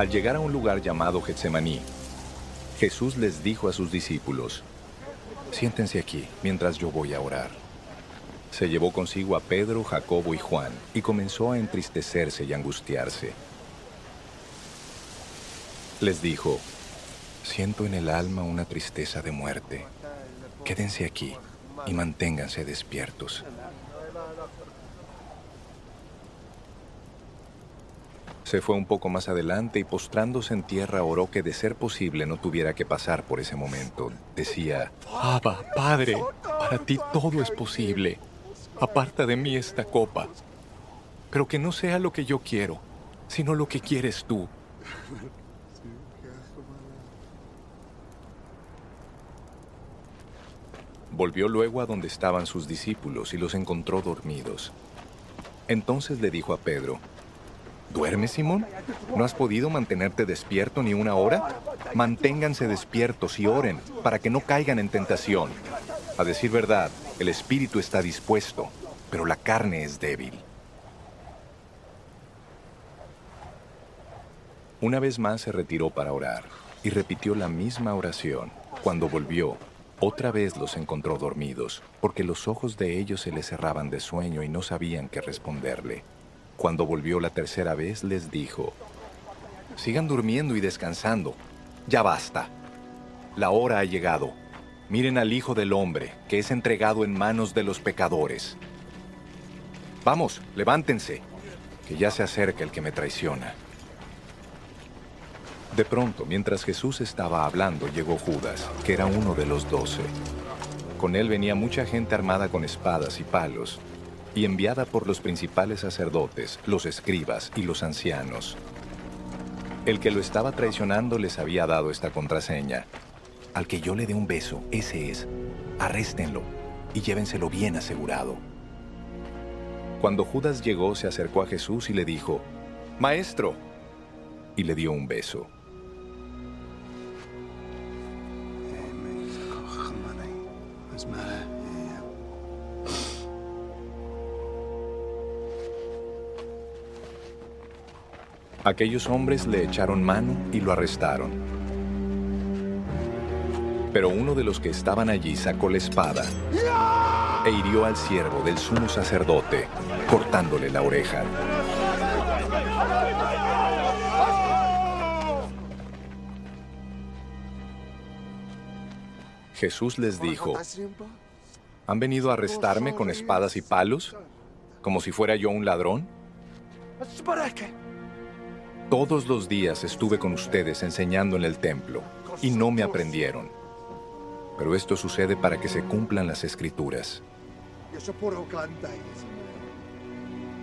Al llegar a un lugar llamado Getsemaní, Jesús les dijo a sus discípulos, Siéntense aquí mientras yo voy a orar. Se llevó consigo a Pedro, Jacobo y Juan y comenzó a entristecerse y angustiarse. Les dijo, Siento en el alma una tristeza de muerte. Quédense aquí y manténganse despiertos. Se fue un poco más adelante y postrándose en tierra oró que de ser posible no tuviera que pasar por ese momento. Decía, Abba, Padre, para ti todo es posible. Aparta de mí esta copa. Pero que no sea lo que yo quiero, sino lo que quieres tú. Volvió luego a donde estaban sus discípulos y los encontró dormidos. Entonces le dijo a Pedro, ¿Duermes, Simón? ¿No has podido mantenerte despierto ni una hora? Manténganse despiertos y oren para que no caigan en tentación. A decir verdad, el espíritu está dispuesto, pero la carne es débil. Una vez más se retiró para orar y repitió la misma oración. Cuando volvió, otra vez los encontró dormidos, porque los ojos de ellos se les cerraban de sueño y no sabían qué responderle. Cuando volvió la tercera vez, les dijo, Sigan durmiendo y descansando. Ya basta. La hora ha llegado. Miren al Hijo del Hombre, que es entregado en manos de los pecadores. Vamos, levántense, que ya se acerca el que me traiciona. De pronto, mientras Jesús estaba hablando, llegó Judas, que era uno de los doce. Con él venía mucha gente armada con espadas y palos, y enviada por los principales sacerdotes, los escribas y los ancianos. El que lo estaba traicionando les había dado esta contraseña. Al que yo le dé un beso, ese es. Arréstenlo y llévenselo bien asegurado. Cuando Judas llegó, se acercó a Jesús y le dijo, Maestro, y le dio un beso. Aquellos hombres le echaron mano y lo arrestaron. Pero uno de los que estaban allí sacó la espada e hirió al siervo del sumo sacerdote, cortándole la oreja. Jesús les dijo, ¿han venido a arrestarme con espadas y palos, como si fuera yo un ladrón? Todos los días estuve con ustedes enseñando en el templo y no me aprendieron. Pero esto sucede para que se cumplan las escrituras.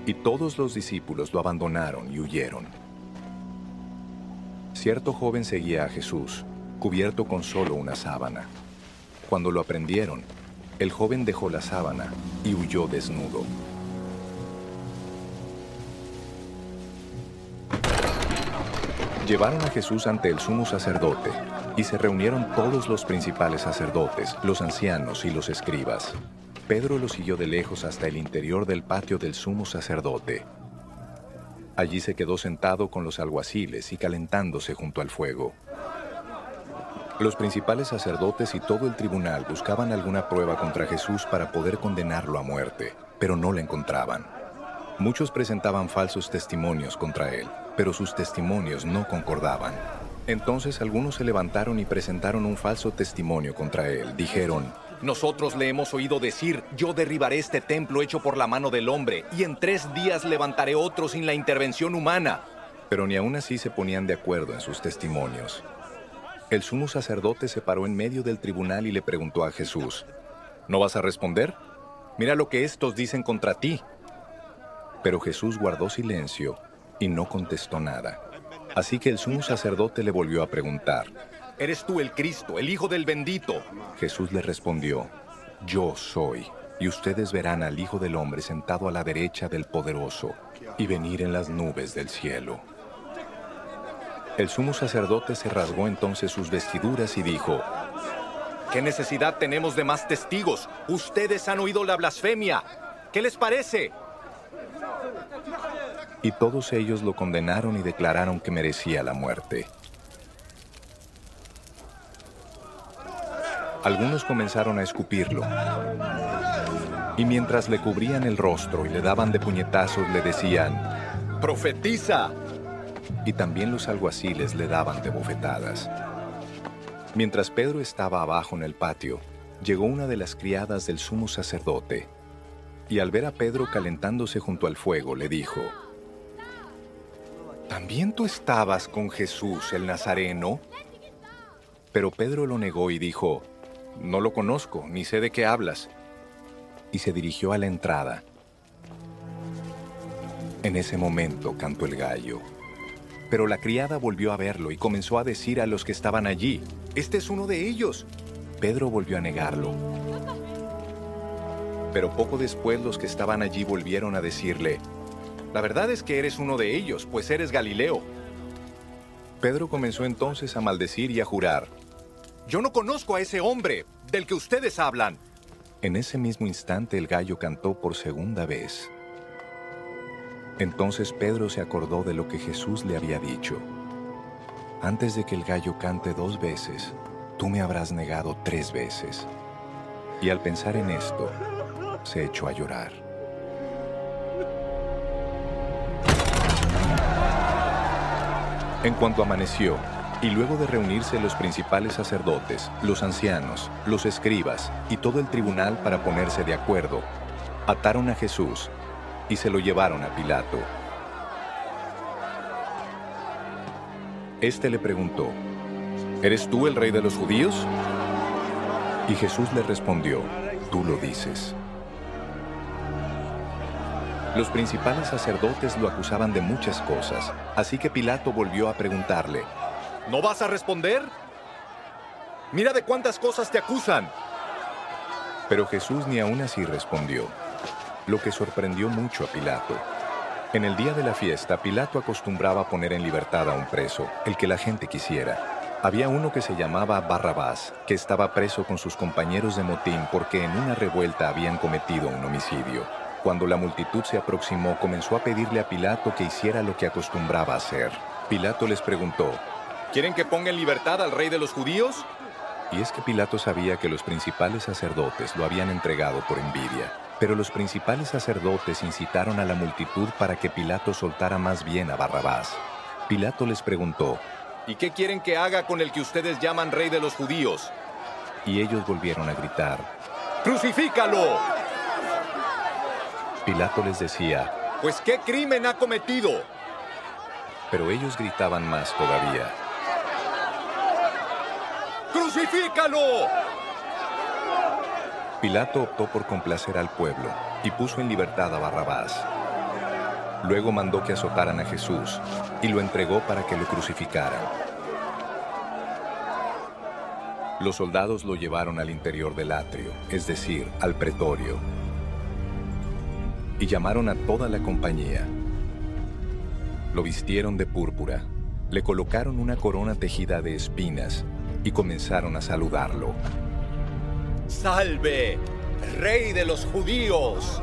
Y todos los discípulos lo abandonaron y huyeron. Cierto joven seguía a Jesús, cubierto con solo una sábana. Cuando lo aprendieron, el joven dejó la sábana y huyó desnudo. Llevaron a Jesús ante el sumo sacerdote, y se reunieron todos los principales sacerdotes, los ancianos y los escribas. Pedro lo siguió de lejos hasta el interior del patio del sumo sacerdote. Allí se quedó sentado con los alguaciles y calentándose junto al fuego. Los principales sacerdotes y todo el tribunal buscaban alguna prueba contra Jesús para poder condenarlo a muerte, pero no la encontraban. Muchos presentaban falsos testimonios contra él, pero sus testimonios no concordaban. Entonces algunos se levantaron y presentaron un falso testimonio contra él. Dijeron, nosotros le hemos oído decir, yo derribaré este templo hecho por la mano del hombre, y en tres días levantaré otro sin la intervención humana. Pero ni aún así se ponían de acuerdo en sus testimonios. El sumo sacerdote se paró en medio del tribunal y le preguntó a Jesús, ¿no vas a responder? Mira lo que estos dicen contra ti. Pero Jesús guardó silencio y no contestó nada. Así que el sumo sacerdote le volvió a preguntar, ¿Eres tú el Cristo, el Hijo del bendito? Jesús le respondió, Yo soy, y ustedes verán al Hijo del Hombre sentado a la derecha del Poderoso y venir en las nubes del cielo. El sumo sacerdote se rasgó entonces sus vestiduras y dijo, ¿Qué necesidad tenemos de más testigos? Ustedes han oído la blasfemia. ¿Qué les parece? Y todos ellos lo condenaron y declararon que merecía la muerte. Algunos comenzaron a escupirlo. Y mientras le cubrían el rostro y le daban de puñetazos, le decían, ¡Profetiza! Y también los alguaciles le daban de bofetadas. Mientras Pedro estaba abajo en el patio, llegó una de las criadas del sumo sacerdote, y al ver a Pedro calentándose junto al fuego, le dijo, ¿También tú estabas con Jesús el Nazareno? Pero Pedro lo negó y dijo, no lo conozco, ni sé de qué hablas. Y se dirigió a la entrada. En ese momento cantó el gallo. Pero la criada volvió a verlo y comenzó a decir a los que estaban allí, Este es uno de ellos. Pedro volvió a negarlo. Pero poco después los que estaban allí volvieron a decirle, La verdad es que eres uno de ellos, pues eres Galileo. Pedro comenzó entonces a maldecir y a jurar, yo no conozco a ese hombre del que ustedes hablan. En ese mismo instante el gallo cantó por segunda vez. Entonces Pedro se acordó de lo que Jesús le había dicho. Antes de que el gallo cante dos veces, tú me habrás negado tres veces. Y al pensar en esto, se echó a llorar. En cuanto amaneció, y luego de reunirse los principales sacerdotes, los ancianos, los escribas y todo el tribunal para ponerse de acuerdo, ataron a Jesús y se lo llevaron a Pilato. Este le preguntó, ¿Eres tú el rey de los judíos? Y Jesús le respondió, tú lo dices. Los principales sacerdotes lo acusaban de muchas cosas, así que Pilato volvió a preguntarle, ¿No vas a responder? Mira de cuántas cosas te acusan. Pero Jesús ni aún así respondió, lo que sorprendió mucho a Pilato. En el día de la fiesta, Pilato acostumbraba poner en libertad a un preso, el que la gente quisiera. Había uno que se llamaba Barrabás, que estaba preso con sus compañeros de motín porque en una revuelta habían cometido un homicidio. Cuando la multitud se aproximó, comenzó a pedirle a Pilato que hiciera lo que acostumbraba hacer. Pilato les preguntó, ¿Quieren que ponga en libertad al rey de los judíos? Y es que Pilato sabía que los principales sacerdotes lo habían entregado por envidia. Pero los principales sacerdotes incitaron a la multitud para que Pilato soltara más bien a Barrabás. Pilato les preguntó, ¿Y qué quieren que haga con el que ustedes llaman rey de los judíos? Y ellos volvieron a gritar, ¡Crucifícalo! Pilato les decía, Pues qué crimen ha cometido. Pero ellos gritaban más todavía, ¡Crucifícalo! Pilato optó por complacer al pueblo y puso en libertad a Barrabás. Luego mandó que azotaran a Jesús y lo entregó para que lo crucificaran. Los soldados lo llevaron al interior del atrio, es decir, al pretorio, y llamaron a toda la compañía. Lo vistieron de púrpura, le colocaron una corona tejida de espinas y comenzaron a saludarlo. ¡Salve, rey de los judíos.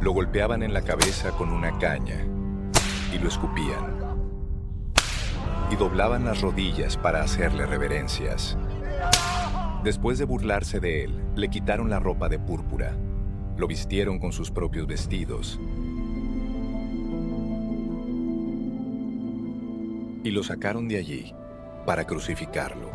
Lo golpeaban en la cabeza con una caña y lo escupían. Y doblaban las rodillas para hacerle reverencias. Después de burlarse de él, le quitaron la ropa de púrpura, lo vistieron con sus propios vestidos y lo sacaron de allí para crucificarlo.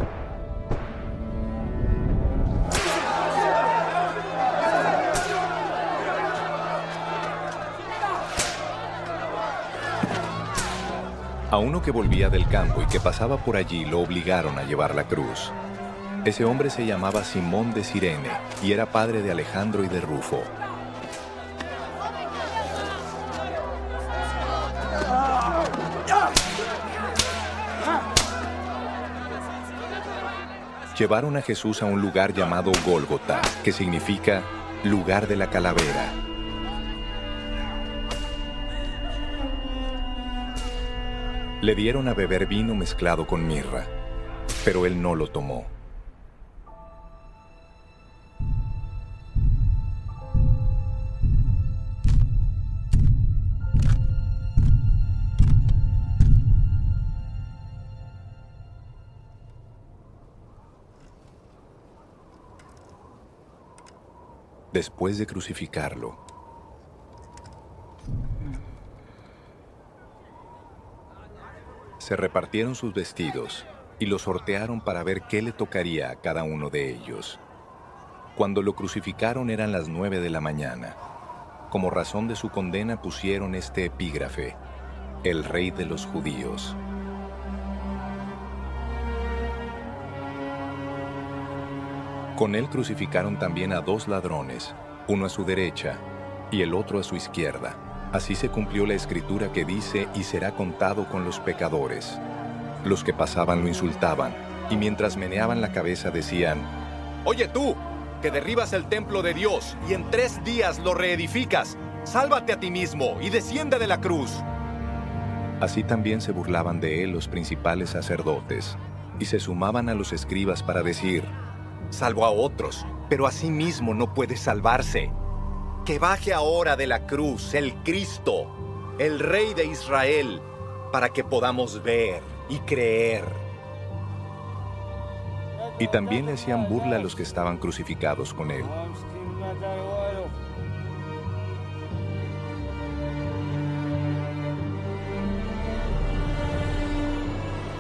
A uno que volvía del campo y que pasaba por allí lo obligaron a llevar la cruz. Ese hombre se llamaba Simón de Sirene y era padre de Alejandro y de Rufo. Llevaron a Jesús a un lugar llamado Gólgota, que significa lugar de la calavera. Le dieron a beber vino mezclado con mirra, pero él no lo tomó. Después de crucificarlo. Se repartieron sus vestidos y los sortearon para ver qué le tocaría a cada uno de ellos. Cuando lo crucificaron eran las nueve de la mañana. Como razón de su condena pusieron este epígrafe, el rey de los judíos. Con él crucificaron también a dos ladrones, uno a su derecha y el otro a su izquierda. Así se cumplió la escritura que dice, y será contado con los pecadores. Los que pasaban lo insultaban, y mientras meneaban la cabeza decían, Oye tú, que derribas el templo de Dios y en tres días lo reedificas, sálvate a ti mismo y desciende de la cruz. Así también se burlaban de él los principales sacerdotes, y se sumaban a los escribas para decir, salvo a otros, pero a sí mismo no puede salvarse. Que baje ahora de la cruz el Cristo, el Rey de Israel, para que podamos ver y creer. Y también le hacían burla a los que estaban crucificados con él.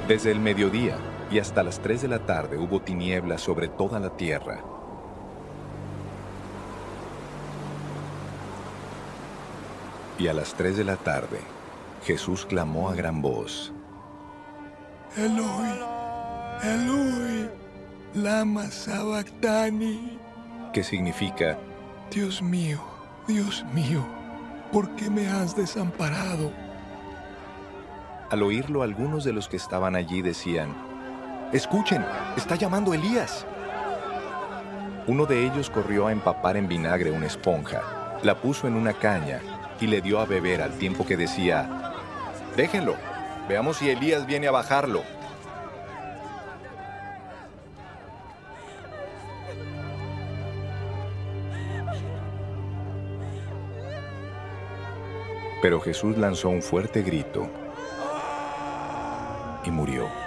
Desde el mediodía, y hasta las 3 de la tarde hubo tinieblas sobre toda la tierra. Y a las 3 de la tarde, Jesús clamó a gran voz, Eloi, Eloi, lama sabactani, que significa, Dios mío, Dios mío, ¿por qué me has desamparado? Al oírlo, algunos de los que estaban allí decían, Escuchen, está llamando Elías. Uno de ellos corrió a empapar en vinagre una esponja, la puso en una caña y le dio a beber al tiempo que decía, déjenlo, veamos si Elías viene a bajarlo. Pero Jesús lanzó un fuerte grito y murió.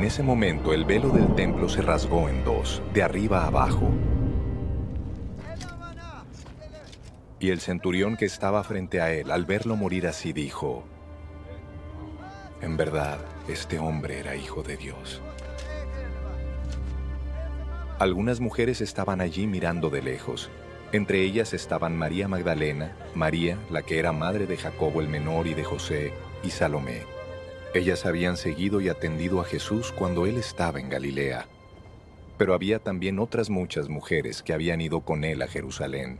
En ese momento el velo del templo se rasgó en dos, de arriba a abajo. Y el centurión que estaba frente a él, al verlo morir así, dijo, en verdad, este hombre era hijo de Dios. Algunas mujeres estaban allí mirando de lejos. Entre ellas estaban María Magdalena, María, la que era madre de Jacobo el menor y de José, y Salomé. Ellas habían seguido y atendido a Jesús cuando él estaba en Galilea. Pero había también otras muchas mujeres que habían ido con él a Jerusalén.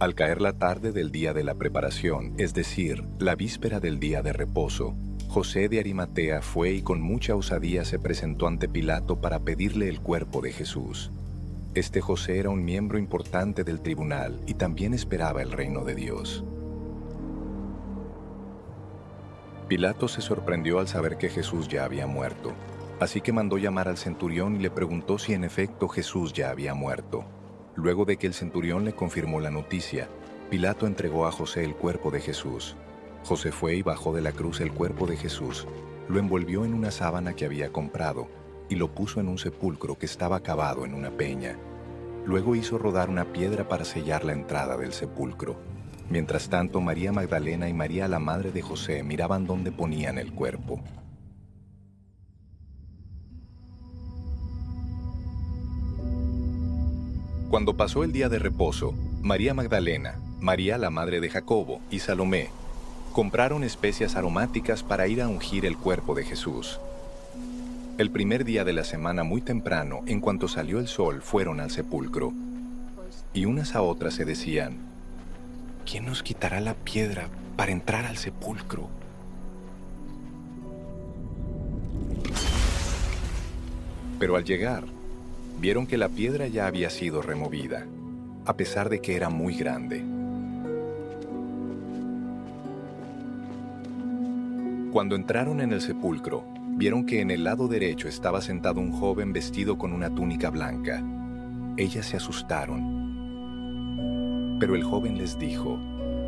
Al caer la tarde del día de la preparación, es decir, la víspera del día de reposo, José de Arimatea fue y con mucha osadía se presentó ante Pilato para pedirle el cuerpo de Jesús. Este José era un miembro importante del tribunal y también esperaba el reino de Dios. Pilato se sorprendió al saber que Jesús ya había muerto, así que mandó llamar al centurión y le preguntó si en efecto Jesús ya había muerto. Luego de que el centurión le confirmó la noticia, Pilato entregó a José el cuerpo de Jesús. José fue y bajó de la cruz el cuerpo de Jesús, lo envolvió en una sábana que había comprado y lo puso en un sepulcro que estaba cavado en una peña. Luego hizo rodar una piedra para sellar la entrada del sepulcro. Mientras tanto, María Magdalena y María la madre de José miraban dónde ponían el cuerpo. Cuando pasó el día de reposo, María Magdalena, María la madre de Jacobo y Salomé compraron especias aromáticas para ir a ungir el cuerpo de Jesús. El primer día de la semana muy temprano, en cuanto salió el sol, fueron al sepulcro. Y unas a otras se decían, ¿quién nos quitará la piedra para entrar al sepulcro? Pero al llegar, vieron que la piedra ya había sido removida, a pesar de que era muy grande. Cuando entraron en el sepulcro, vieron que en el lado derecho estaba sentado un joven vestido con una túnica blanca. Ellas se asustaron. Pero el joven les dijo,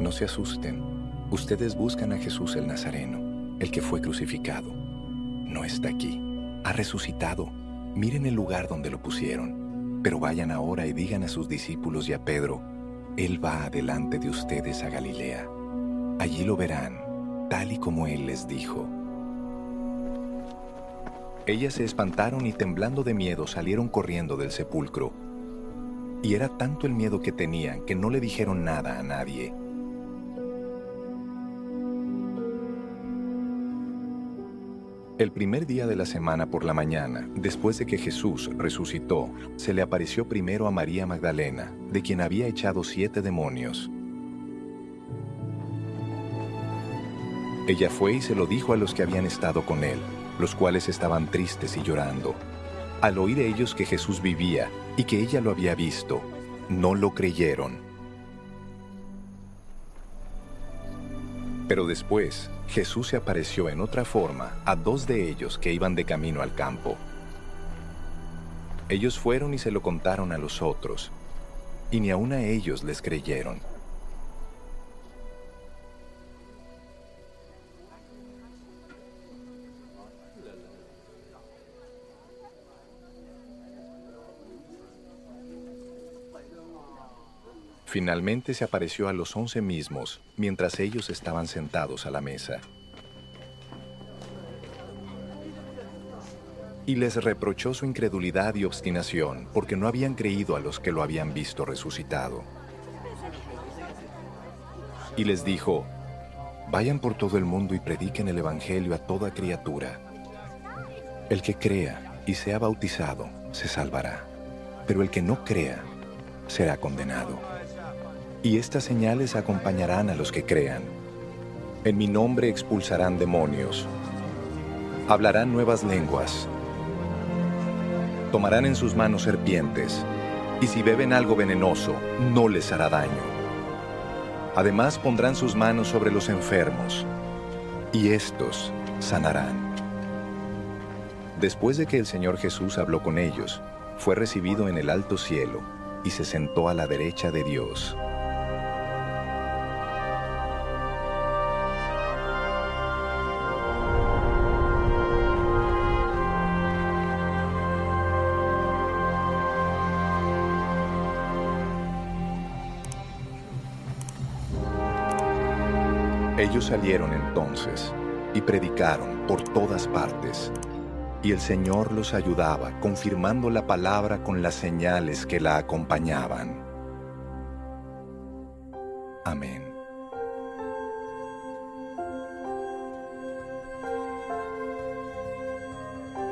no se asusten, ustedes buscan a Jesús el Nazareno, el que fue crucificado. No está aquí, ha resucitado. Miren el lugar donde lo pusieron. Pero vayan ahora y digan a sus discípulos y a Pedro, Él va adelante de ustedes a Galilea. Allí lo verán tal y como él les dijo. Ellas se espantaron y temblando de miedo salieron corriendo del sepulcro. Y era tanto el miedo que tenían que no le dijeron nada a nadie. El primer día de la semana por la mañana, después de que Jesús resucitó, se le apareció primero a María Magdalena, de quien había echado siete demonios. Ella fue y se lo dijo a los que habían estado con él, los cuales estaban tristes y llorando. Al oír ellos que Jesús vivía y que ella lo había visto, no lo creyeron. Pero después, Jesús se apareció en otra forma a dos de ellos que iban de camino al campo. Ellos fueron y se lo contaron a los otros, y ni aun a ellos les creyeron. Finalmente se apareció a los once mismos mientras ellos estaban sentados a la mesa. Y les reprochó su incredulidad y obstinación porque no habían creído a los que lo habían visto resucitado. Y les dijo, vayan por todo el mundo y prediquen el Evangelio a toda criatura. El que crea y sea bautizado se salvará, pero el que no crea será condenado. Y estas señales acompañarán a los que crean. En mi nombre expulsarán demonios. Hablarán nuevas lenguas. Tomarán en sus manos serpientes. Y si beben algo venenoso, no les hará daño. Además pondrán sus manos sobre los enfermos. Y estos sanarán. Después de que el Señor Jesús habló con ellos, fue recibido en el alto cielo y se sentó a la derecha de Dios. Ellos salieron entonces y predicaron por todas partes, y el Señor los ayudaba, confirmando la palabra con las señales que la acompañaban. Amén.